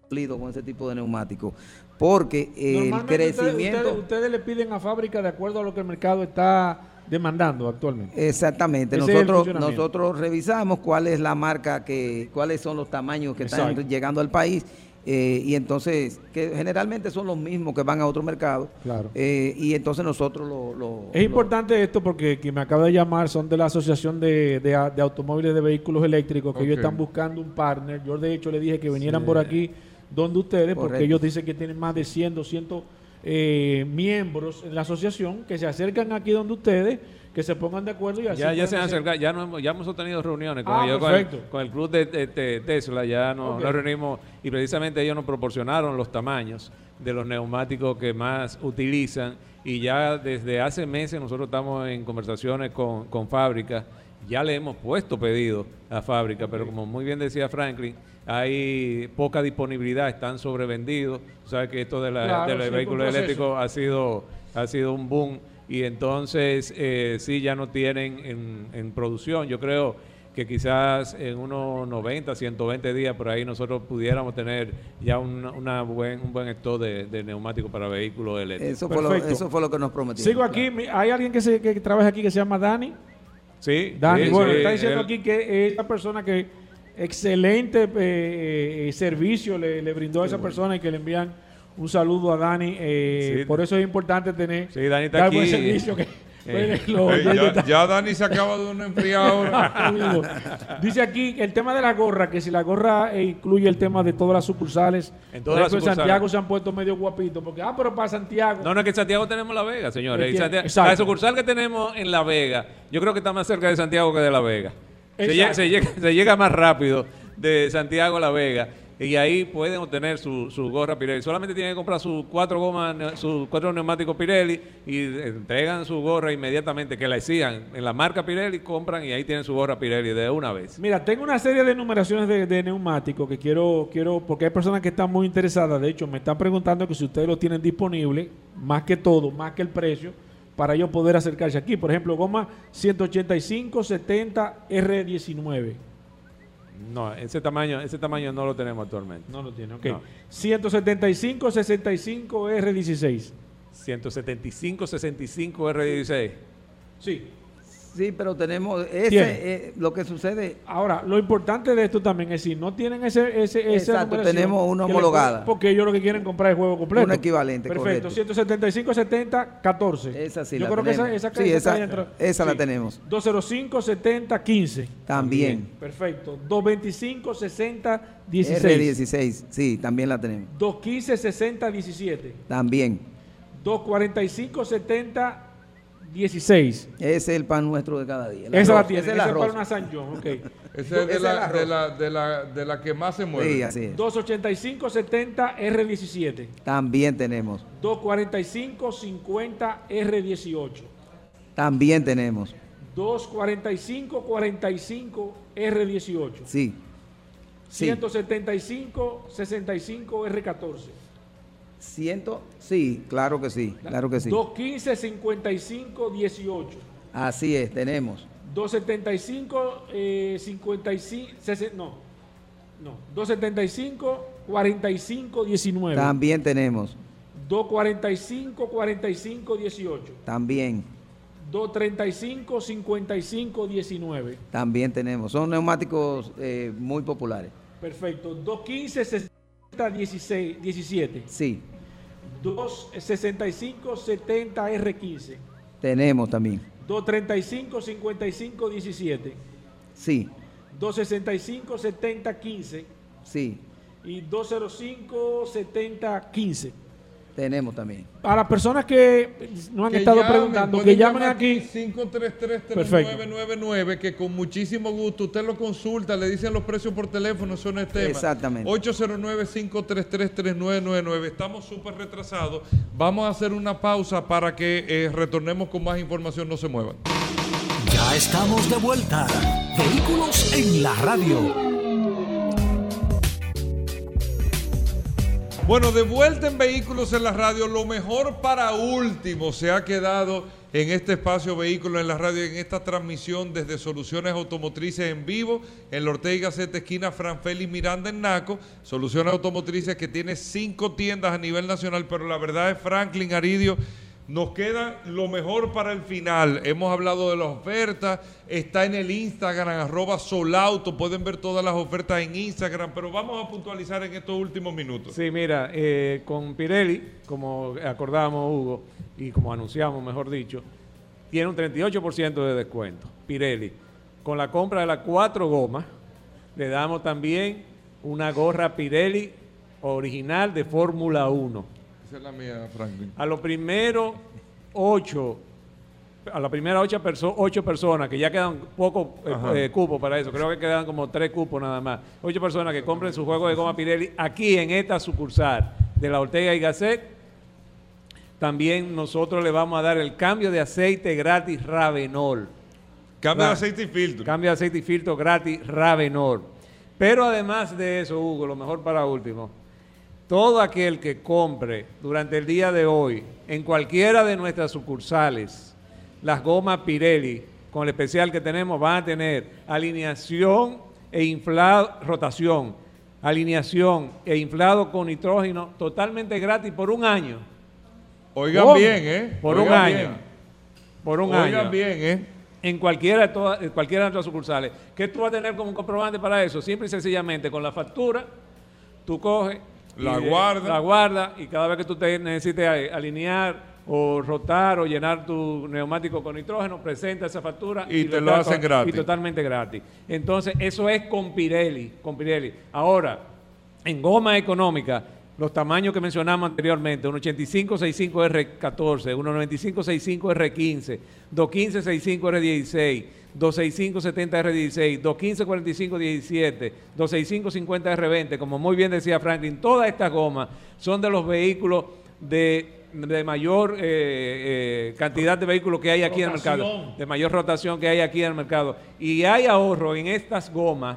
con ese tipo de neumáticos. Porque el ustedes- crecimiento... Ustedes, ustedes le piden a fábrica de acuerdo a lo que el mercado está demandando actualmente. Exactamente. Ese Nosotros, nosotros revisamos cuál es la marca que, cuáles son los tamaños que están llegando al país. eh, y entonces, que generalmente son los mismos que van a otro mercado. Claro. eh, y entonces nosotros lo... lo- Es lo- importante esto porque quien me acaba de llamar son de la Asociación de, de Automóviles de Vehículos Eléctricos, que ellos están buscando un partner. Yo de hecho le dije que vinieran por aquí donde ustedes, porque ellos dicen que tienen más de 100, 200 eh, miembros en la asociación, que se acercan aquí donde ustedes, que se pongan de acuerdo y así. Ya, ya se han acercado, ya, no hemos, ya hemos tenido reuniones con Ah, ellos, con el, con el club de, de- de Tesla, ya nos, Ok. nos reunimos y precisamente ellos nos proporcionaron los tamaños de los neumáticos que más utilizan y ya desde hace meses nosotros estamos en conversaciones con, con fábricas, ya le hemos puesto pedido a fábrica, pero como muy bien decía Franklin, hay poca disponibilidad, están sobrevendidos, o sea que esto de, la, Claro, de los sí, vehículos proceso. eléctricos ha sido, ha sido un boom y entonces eh, sí ya no tienen en, en producción. Yo creo que quizás en unos 90, 120 días por ahí nosotros pudiéramos tener ya un, una buen, un buen stock de, de neumáticos para vehículos eléctricos. Eso fue, lo, Perfecto. eso fue lo que nos prometieron. Sigo aquí, hay alguien que, se, que trabaja aquí que se llama Dani. Sí, Dani, sí, bueno, sí, está diciendo él- aquí que esa persona que excelente eh, eh, servicio le, le brindó a esa persona y que le envían un saludo a Dani. eh, Sí. por eso es importante tener Sí, Dani está dar buen servicio. Que, Eh. ya, ya Dani se acaba de una enfriada Dice aquí el tema de la gorra, que si la gorra incluye el tema de todas las sucursales, En todas las. Santiago se han puesto medio guapitos, porque, ah, pero para Santiago. No, no, es que en Santiago tenemos La Vega, señores. Santiago- la sucursal que tenemos en La Vega, yo creo que está más cerca de Santiago que de La Vega. Se llega, Exacto. se llega- se llega más rápido de Santiago a La Vega y ahí pueden obtener su, su gorra Pirelli. Solamente tienen que comprar sus cuatro gomas, sus cuatro neumáticos Pirelli y entregan su gorra inmediatamente, que la sigan en la marca Pirelli, compran y ahí tienen su gorra Pirelli de una vez. Mira, tengo una serie de numeraciones de, de neumáticos que quiero, quiero, porque hay personas que están muy interesadas. De hecho, me están preguntando que si ustedes lo tienen disponible, más que todo, más que el precio, para ellos poder acercarse aquí. Por ejemplo, goma 185 70 R19. No, ese tamaño, ese tamaño no lo tenemos actualmente. No lo tiene, ok. No. 175 65 R16. 175 65 R16. Sí. Sí, pero tenemos ese, eh, lo que sucede, Ahora, lo importante de esto también es si no tienen ese, ese, esa Exacto, tenemos una homologada. pueden- Porque ellos lo que quieren comprar es juego completo. Un equivalente, Perfecto. correcto. 175, 70, 14. esa sí Yo la creo tenemos. que esa, esa, sí, esa, dentro- esa la tenemos. 205, 70, 15. También. Perfecto. 225, 60, 16. R16, sí, también la tenemos. 215, 60, 17. También. 245, 70, 16. Ese es el pan nuestro de cada día. Esa la tiene. ese Esa es el una San John. Ok. Ese es de la, de, la, de, la, de la que más se mueve. Sí, así es. 285, 70, R17. También tenemos. 245, 50, R18. También tenemos. 245, 45, R18. Sí. Sí. 175, 65, R14. Ciento, sí, claro que sí, claro que sí. 215, 55, 18. Así es, tenemos. 275, eh, 55, 60, no, no, 275, 45, 19. También tenemos. 245, 45, 18. También, 235, 55, 19. también tenemos. Son neumáticos eh, muy populares. Perfecto. 215, 60, 16, 17. Sí, 265, 70, R15. tenemos también. 235, 55, 17. Sí, 265, 70, 15. sí, Y 205, 70, 15. Tenemos también. Para personas que no han Que estado llamen, preguntando, que llamen aquí. 533-3999, que con muchísimo gusto usted lo consulta, le dicen los precios por teléfono, eso no es tema. Exactamente. 809-533-3999. Estamos súper retrasados. Vamos a hacer una pausa para que eh, retornemos con más información. No se muevan. Ya estamos de vuelta. Vehículos en la radio. Bueno, de vuelta en Vehículos en la Radio, lo mejor para último se ha quedado en este espacio Vehículos en la Radio, en esta transmisión desde Soluciones Automotrices en vivo, en la Ortega Gasset, esquina Fran Félix Miranda en Naco. Soluciones Automotrices que tiene cinco tiendas a nivel nacional, pero la verdad es Franklin Aridio. Nos queda lo mejor para el final. Hemos hablado de las ofertas. Está en el Instagram, arroba Solauto. Pueden ver todas las ofertas en Instagram. Pero vamos a puntualizar en estos últimos minutos. Sí, mira, eh, con Pirelli, como acordábamos Hugo, y como anunciamos, mejor dicho, tiene un 38% de descuento. Pirelli. Con la compra de las cuatro gomas, le damos también una gorra Pirelli original de Fórmula 1. Esa es la mía, Franklin. A los primeros ocho, a las primeras ocho, perso- ocho personas, que ya quedan pocos eh, eh, cupos para eso, creo que quedan como tres cupos nada más. Ocho personas que compren su juego de goma Pirelli aquí en esta sucursal de la Ortega y Gasset. También nosotros le vamos a dar el cambio de aceite gratis Ravenol. Cambio de aceite y filtro. Cambio de aceite y filtro gratis Ravenor. Pero además de eso, Hugo, lo mejor para último, todo aquel que compre durante el día de hoy en cualquiera de nuestras sucursales las gomas Pirelli, con el especial que tenemos, van a tener alineación e inflado, rotación, alineación e inflado con nitrógeno totalmente gratis por un año. Oigan ¿Cómo? bien, ¿eh? Por un Oigan año. bien. Por un Oigan año. bien, ¿eh? en cualquiera de, todas, en cualquiera de nuestras sucursales. ¿Qué tú vas a tener como comprobante para eso? Simple y sencillamente con la factura, tú coges, La guardas. la guardas y cada vez que tú te necesites alinear o rotar o llenar tu neumático con nitrógeno, presenta esa factura Y te lo hacen gratis. Y totalmente gratis. Entonces, eso es con Pirelli, con Pirelli. Ahora, en goma económica, los tamaños que mencionamos anteriormente, un 85-65R14, un 95-65R15, 215-65R16, 265-70R16, 215-45-17, 265-50R20, como muy bien decía Franklin, todas estas gomas son de los vehículos de, de mayor eh, eh, cantidad de vehículos que hay aquí en el mercado, de mayor rotación que hay aquí en el mercado. Y hay ahorro en estas gomas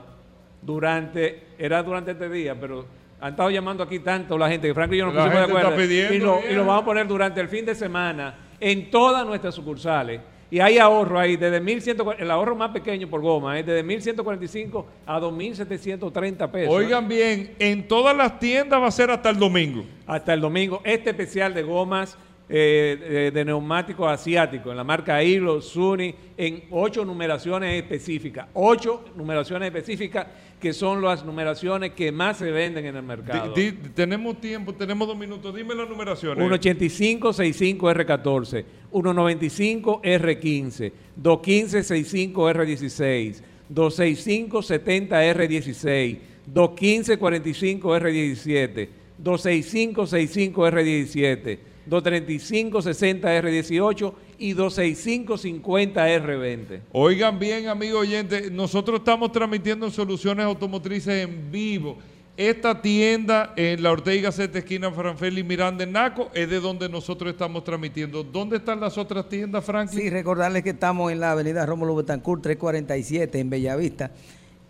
durante, era durante este día, pero han estado llamando aquí tanto la gente que Franklin y yo La pusimos de acuerdo. pidiendo, y, lo, y lo vamos a poner durante el fin de semana en todas nuestras sucursales. Y hay ahorro ahí, desde 1.140, el ahorro más pequeño por goma es desde 1.145 a 2.730 pesos. Oigan bien, en todas las tiendas va a ser hasta el domingo. Hasta el domingo, este especial de gomas eh, de, neumáticos asiáticos en la marca Hilo, Suni, en ocho numeraciones específicas. Ocho numeraciones específicas que son las numeraciones que más se venden en el mercado. Di- di- tenemos tiempo, tenemos dos minutos. Dime las numeraciones. 185-65R14, 195-R15, 215-65R16, 265-70R16, 215-45R17, 265-65R17, 235-60R18 y 265-50R20. Oigan bien, amigo oyente, nosotros estamos transmitiendo en Soluciones Automotrices en vivo. Esta tienda en la Ortega Sete esquina Franfeli Miranda en Naco es de donde nosotros estamos transmitiendo. ¿Dónde están las otras tiendas, Franklin? Sí, recordarles que estamos en la avenida Rómulo Betancourt 347 en Bellavista.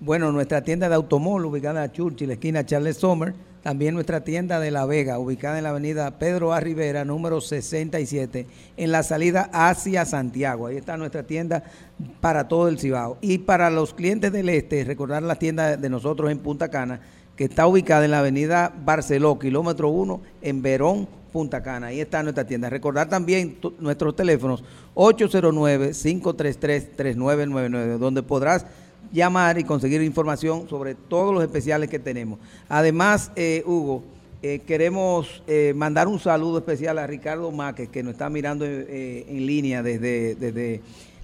Bueno, nuestra tienda de automóvil ubicada en Churchill, esquina Charles Sommer. También nuestra tienda de La Vega, ubicada en la avenida Pedro A. Rivera, número 67, en la salida hacia Santiago. Ahí está nuestra tienda para todo el Cibao. Y para los clientes del este, recordar la tienda de nosotros en Punta Cana, que está ubicada en la avenida Barceló, kilómetro 1, en Verón, Punta Cana. Ahí está nuestra tienda. Recordar también nuestros teléfonos 809-533-3999, donde podrás llamar y conseguir información sobre todos los especiales que tenemos. Además, eh, Hugo, eh, queremos eh, mandar un saludo especial a Ricardo Máquez, que nos está mirando eh, en línea desde, desde,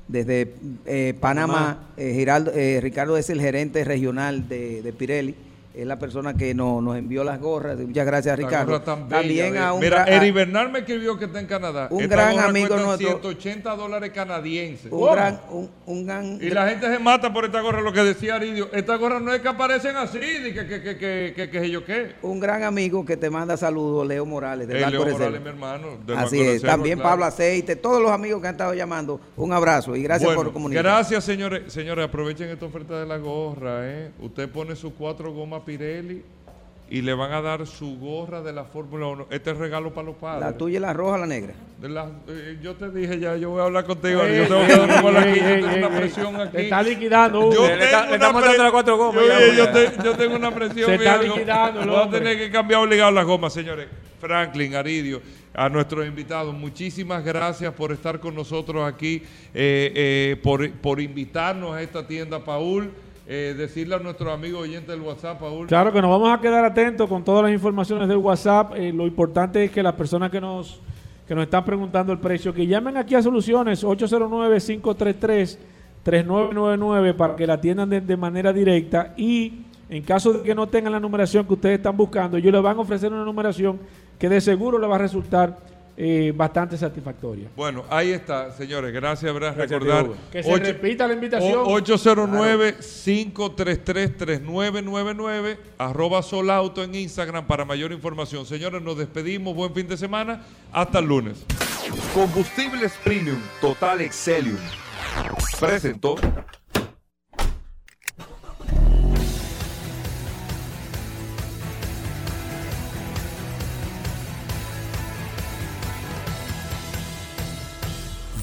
desde Panamá. Giraldo- Ricardo es el gerente regional de, de Pirelli. Es la persona que nos, nos envió las gorras. Muchas gracias, Ricardo. gorra tan bella, También a un Mira, Eri Bernal me escribió que está en Canadá. Un Esta gran amigo nuestro. 180 dólares canadienses. un gran, un, un gran Y la gente se mata por esta gorra, lo que decía Aridio. Esta gorra no es que aparecen así, ni que, que, que, que, que, que yo qué. un gran amigo que te manda saludos, Leo Morales, de Eh, Leo. Morales, mi hermano. Así es. Reserva, También claro. Pablo Aceite, todos los amigos que han estado llamando, un abrazo y gracias Bueno, por comunicar. Gracias, señores. Señores, aprovechen esta oferta de la gorra. ¿eh? Usted pone sus cuatro gomas Pirelli y le van a dar su gorra de la Fórmula 1. Este es regalo para los padres. La tuya, la roja, la negra. De la- eh, yo te dije ya, yo voy a hablar contigo. Ey, yo tengo que aquí. ey, yo tengo ey, una presión aquí. Te está liquidando. Yo Le está- le las cuatro gomas Yo, ya, yo ya. te- yo tengo una presión. Se está mira, liquidando el Voy a tener que cambiar obligado las gomas, señores. Franklin, Aridio, a nuestros invitados, muchísimas gracias por estar con nosotros aquí, eh, eh, por, por invitarnos a esta tienda, Paul. Eh, decirle a nuestros amigos oyentes del WhatsApp, Paul. Claro que nos vamos a quedar atentos con todas las informaciones del WhatsApp. Eh, lo importante es que las personas que nos, que nos están preguntando el precio, que llamen aquí a Soluciones 809-533-3999 para que la atiendan de, de manera directa y en caso de que no tengan la numeración que ustedes están buscando, ellos les van a ofrecer una numeración que de seguro les va a resultar eh, bastante satisfactoria. Bueno, ahí está, señores. Gracias, ti, Recordar. Que se ocho- repita la invitación. o- 809-533-3999, arroba Solauto en Instagram para mayor información. Señores, nos despedimos. Buen fin de semana. Hasta el lunes. Combustibles Premium Total Excelium. Presentó.